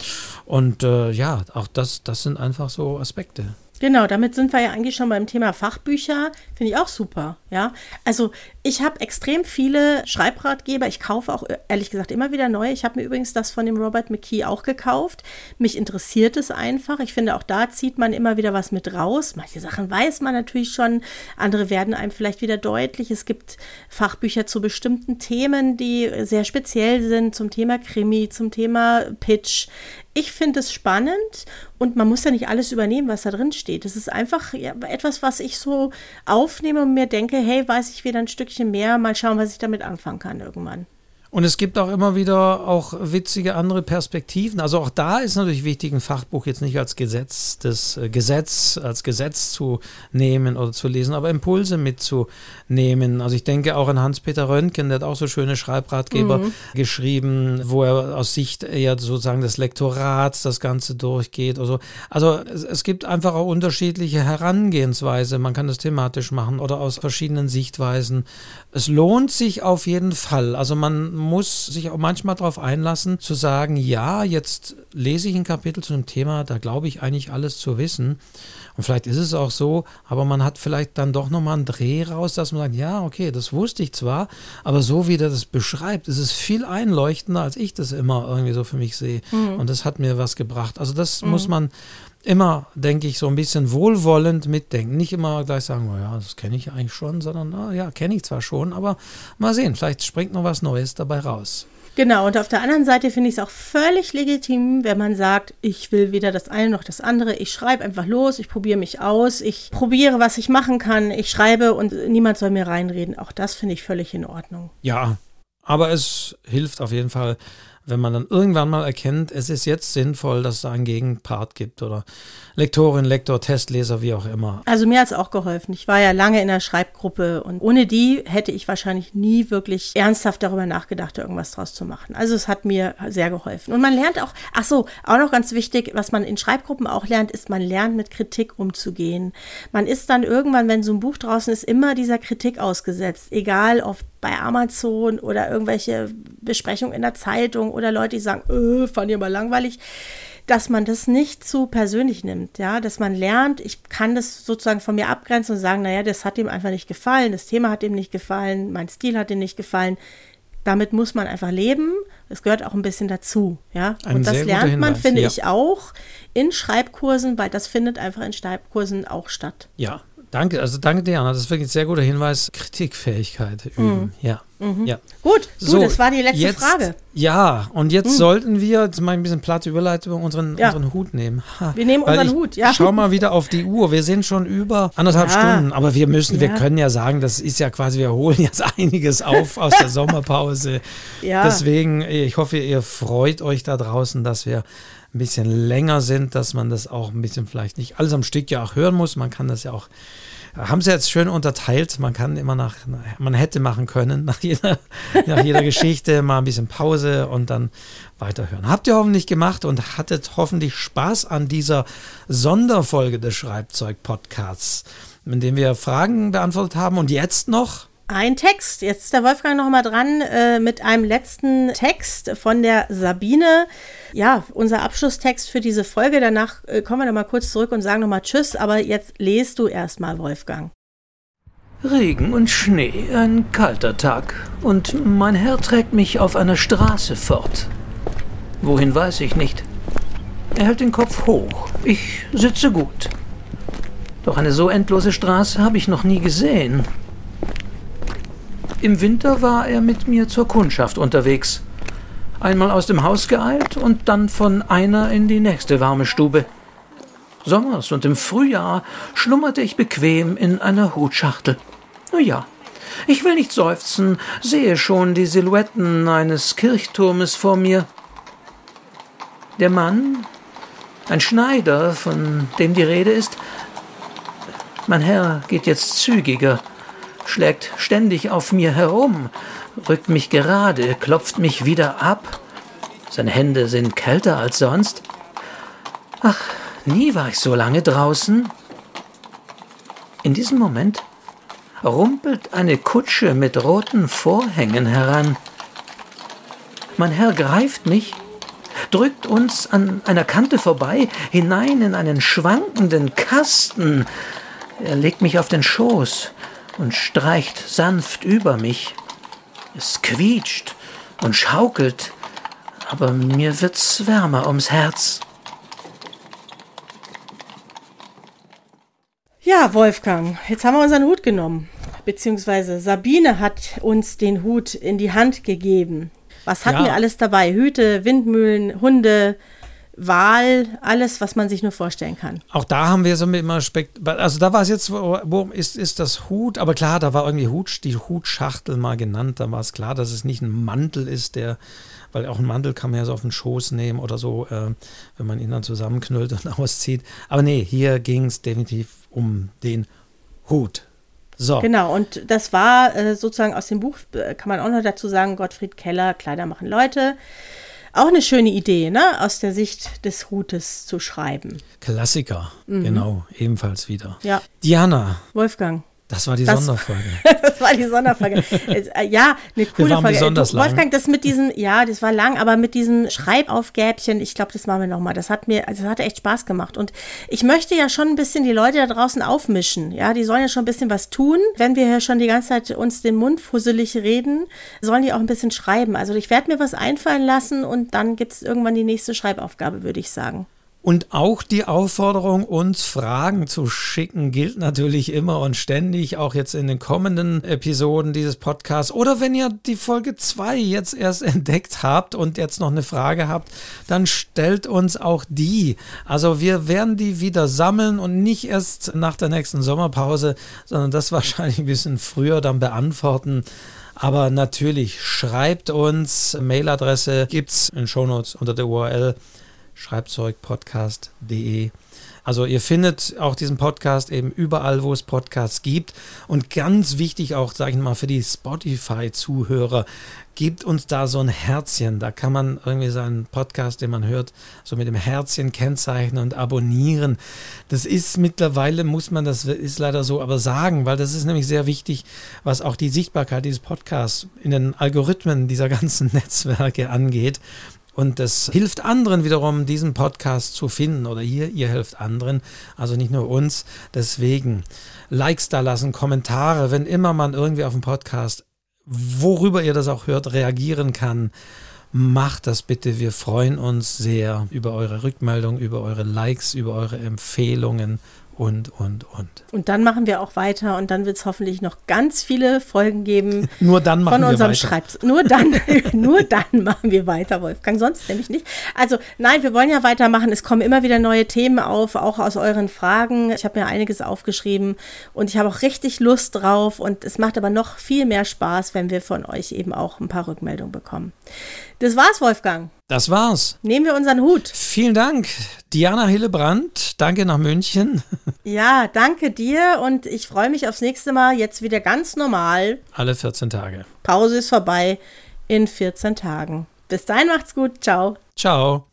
Und äh, ja, auch das, das sind einfach so Aspekte. Genau, damit sind wir ja eigentlich schon beim Thema Fachbücher. Finde ich auch super. Ja, also ich habe extrem viele Schreibratgeber. Ich kaufe auch ehrlich gesagt immer wieder neue. Ich habe mir übrigens das von dem Robert McKee auch gekauft. Mich interessiert es einfach. Ich finde auch da zieht man immer wieder was mit raus. Manche Sachen weiß man natürlich schon, andere werden einem vielleicht wieder deutlich. Es gibt Fachbücher zu bestimmten Themen, die sehr speziell sind, zum Thema Krimi, zum Thema Pitch. Ich finde es spannend und man muss ja nicht alles übernehmen, was da drin steht. Es ist einfach etwas, was ich so aufnehme und mir denke, hey, weiß ich wieder ein Stückchen mehr, mal schauen, was ich damit anfangen kann irgendwann. Und es gibt auch immer wieder auch witzige andere Perspektiven. Also auch da ist natürlich wichtig, ein Fachbuch jetzt nicht als Gesetz, das äh, Gesetz, als Gesetz zu nehmen oder zu lesen, aber Impulse mitzunehmen. Also ich denke auch an Hans-Peter Röntgen, der hat auch so schöne Schreibratgeber mhm. geschrieben, wo er aus Sicht eher sozusagen des Lektorats das Ganze durchgeht. Also, also es, es gibt einfach auch unterschiedliche Herangehensweise. Man kann das thematisch machen oder aus verschiedenen Sichtweisen. Es lohnt sich auf jeden Fall. Also man muss sich auch manchmal darauf einlassen, zu sagen, ja, jetzt lese ich ein Kapitel zu einem Thema, da glaube ich eigentlich alles zu wissen. Und vielleicht ist es auch so, aber man hat vielleicht dann doch nochmal einen Dreh raus, dass man sagt, ja, okay, das wusste ich zwar, aber so wie der das beschreibt, ist es viel einleuchtender, als ich das immer irgendwie so für mich sehe. Mhm. Und das hat mir was gebracht. Also das mhm. muss man immer, denke ich, so ein bisschen wohlwollend mitdenken. Nicht immer gleich sagen, oh ja, das kenne ich eigentlich schon, sondern, oh ja, kenne ich zwar schon, aber mal sehen, vielleicht springt noch was Neues dabei raus. Genau, und auf der anderen Seite finde ich es auch völlig legitim, wenn man sagt, ich will weder das eine noch das andere. Ich schreibe einfach los, ich probiere mich aus, ich probiere, was ich machen kann, ich schreibe und niemand soll mir reinreden. Auch das finde ich völlig in Ordnung. Ja, aber es hilft auf jeden Fall, wenn man dann irgendwann mal erkennt, es ist jetzt sinnvoll, dass es da einen Gegenpart gibt oder Lektorin, Lektor, Testleser, wie auch immer. Also mir hat es auch geholfen. Ich war ja lange in der Schreibgruppe und ohne die hätte ich wahrscheinlich nie wirklich ernsthaft darüber nachgedacht, irgendwas draus zu machen. Also es hat mir sehr geholfen. Und man lernt auch, ach so, auch noch ganz wichtig, was man in Schreibgruppen auch lernt, ist, man lernt mit Kritik umzugehen. Man ist dann irgendwann, wenn so ein Buch draußen ist, immer dieser Kritik ausgesetzt. Egal, ob bei Amazon oder irgendwelche Besprechungen in der Zeitung oder Leute, die sagen, äh, fand ihr mal langweilig, dass man das nicht zu persönlich nimmt, ja, dass man lernt, ich kann das sozusagen von mir abgrenzen und sagen, naja, das hat ihm einfach nicht gefallen, das Thema hat ihm nicht gefallen, mein Stil hat ihm nicht gefallen. Damit muss man einfach leben. Es gehört auch ein bisschen dazu, ja. Ein und das lernt man, finde ja. ich, auch in Schreibkursen, weil das findet einfach in Schreibkursen auch statt. Ja, Danke, also danke dir, Anna. Das ist wirklich ein sehr guter Hinweis. Kritikfähigkeit üben. Mhm. Ja. Mhm. ja. Gut, du, so, das war die letzte jetzt, Frage. Ja, und jetzt mhm. sollten wir, jetzt mal ein bisschen platte Überleitung, unseren, ja. unseren Hut nehmen. Ha. Wir nehmen unseren Hut, ja. Schau mal wieder auf die Uhr. Wir sind schon über anderthalb ja. Stunden, aber wir müssen, ja. wir können ja sagen, das ist ja quasi, wir holen jetzt [laughs] einiges auf aus der [laughs] Sommerpause. Ja. Deswegen, ich hoffe, ihr freut euch da draußen, dass wir ein bisschen länger sind, dass man das auch ein bisschen vielleicht nicht alles am Stück ja auch hören muss. Man kann das ja auch, haben sie jetzt schön unterteilt. Man kann immer nach, man hätte machen können, [laughs] nach jeder, nach jeder Geschichte mal ein bisschen Pause und dann weiterhören. Habt ihr hoffentlich gemacht und hattet hoffentlich Spaß an dieser Sonderfolge des Schreibzeug-Podcasts, in dem wir Fragen beantwortet haben. Und jetzt noch ein Text. Jetzt ist der Wolfgang noch mal dran äh, mit einem letzten Text von der Sabine. Ja, unser Abschlusstext für diese Folge. Danach äh, kommen wir noch mal kurz zurück und sagen noch mal Tschüss. Aber jetzt lest du erst mal, Wolfgang. Regen und Schnee, ein kalter Tag. Und mein Herr trägt mich auf einer Straße fort. Wohin weiß ich nicht. Er hält den Kopf hoch. Ich sitze gut. Doch eine so endlose Straße habe ich noch nie gesehen. Im Winter war er mit mir zur Kundschaft unterwegs. Einmal aus dem Haus geeilt und dann von einer in die nächste warme Stube. Sommers und im Frühjahr schlummerte ich bequem in einer Hutschachtel. Na ja, ich will nicht seufzen, sehe schon die Silhouetten eines Kirchturmes vor mir. Der Mann, ein Schneider, von dem die Rede ist, mein Herr geht jetzt zügiger, schlägt ständig auf mir herum, rückt mich gerade, klopft mich wieder ab. Seine Hände sind kälter als sonst. Ach, nie war ich so lange draußen. In diesem Moment rumpelt eine Kutsche mit roten Vorhängen heran. Mein Herr greift mich, drückt uns an einer Kante vorbei hinein in einen schwankenden Kasten, er legt mich auf den Schoß und streicht sanft über mich. Es quietscht und schaukelt, aber mir wird's wärmer ums Herz. Ja, Wolfgang, jetzt haben wir unseren Hut genommen. Beziehungsweise Sabine hat uns den Hut in die Hand gegeben. Was hatten ja. wir alles dabei? Hüte, Windmühlen, Hunde, Wahl, alles, was man sich nur vorstellen kann. Auch da haben wir so immer Spekt also da war es jetzt, wo ist, ist das Hut, aber klar, da war irgendwie Hut, die Hutschachtel mal genannt, da war es klar, dass es nicht ein Mantel ist, der, weil auch ein Mantel kann man ja so auf den Schoß nehmen oder so, äh, wenn man ihn dann zusammenknüllt und [laughs] auszieht. Aber nee, hier ging es definitiv um den Hut. So. Genau, und das war äh, sozusagen aus dem Buch, äh, kann man auch noch dazu sagen, Gottfried Keller, Kleider machen Leute. Auch eine schöne Idee, ne? Aus der Sicht des Hutes zu schreiben. Klassiker, mhm. genau, ebenfalls wieder. Ja. Diana. Wolfgang. Das war die das, Sonderfolge. [laughs] das war die Sonderfolge. Äh, ja, eine coole wir Folge. Besonders du, Wolfgang, das mit diesen, ja, das war lang, aber mit diesen Schreibaufgäbchen, ich glaube, das machen wir nochmal. Das hat mir, also das hat echt Spaß gemacht. Und ich möchte ja schon ein bisschen die Leute da draußen aufmischen. Ja, die sollen ja schon ein bisschen was tun. Wenn wir ja schon die ganze Zeit uns den Mund fusselig reden, sollen die auch ein bisschen schreiben. Also ich werde mir was einfallen lassen und dann gibt es irgendwann die nächste Schreibaufgabe, würde ich sagen. Und auch die Aufforderung, uns Fragen zu schicken, gilt natürlich immer und ständig, auch jetzt in den kommenden Episoden dieses Podcasts. Oder wenn ihr die Folge 2 jetzt erst [laughs] entdeckt habt und jetzt noch eine Frage habt, dann stellt uns auch die. Also wir werden die wieder sammeln und nicht erst nach der nächsten Sommerpause, sondern das [laughs] wahrscheinlich ein bisschen früher dann beantworten. Aber natürlich schreibt uns, Mailadresse gibt es in Shownotes unter der URL schreibzeugpodcast.de. Also ihr findet auch diesen Podcast eben überall, wo es Podcasts gibt. Und ganz wichtig auch, sage ich mal, für die Spotify-Zuhörer, gebt uns da so ein Herzchen. Da kann man irgendwie seinen Podcast, den man hört, so mit dem Herzchen kennzeichnen und abonnieren. Das ist mittlerweile, muss man, das ist leider so, aber sagen, weil das ist nämlich sehr wichtig, was auch die Sichtbarkeit dieses Podcasts in den Algorithmen dieser ganzen [laughs] Netzwerke angeht. Und das hilft anderen wiederum, diesen Podcast zu finden. Oder ihr, ihr helft anderen, also nicht nur uns. Deswegen Likes da lassen, Kommentare, wenn immer man irgendwie auf dem Podcast, worüber ihr das auch hört, reagieren kann. Macht das bitte. Wir freuen uns sehr über eure Rückmeldung, über eure Likes, über eure Empfehlungen und, und, und. Und dann machen wir auch weiter und dann wird es hoffentlich noch ganz viele Folgen geben. [laughs] nur dann machen von unserem wir weiter. Schreibtisch. Nur dann, [laughs] nur dann machen wir weiter, Wolfgang. Sonst nämlich nicht. Also nein, wir wollen ja weitermachen. Es kommen immer wieder neue Themen auf, auch aus euren Fragen. Ich habe mir einiges aufgeschrieben und ich habe auch richtig Lust drauf. Und es macht aber noch viel mehr Spaß, wenn wir von euch eben auch ein paar Rückmeldungen bekommen. Das war's, Wolfgang. Das war's. Nehmen wir unseren Hut. Vielen Dank, Diana Hillebrand. Danke nach München. [laughs] Ja, danke dir und ich freue mich aufs nächste Mal. Jetzt wieder ganz normal. Alle 14 Tage. Pause ist vorbei in 14 Tagen. Bis dahin macht's gut. Ciao. Ciao.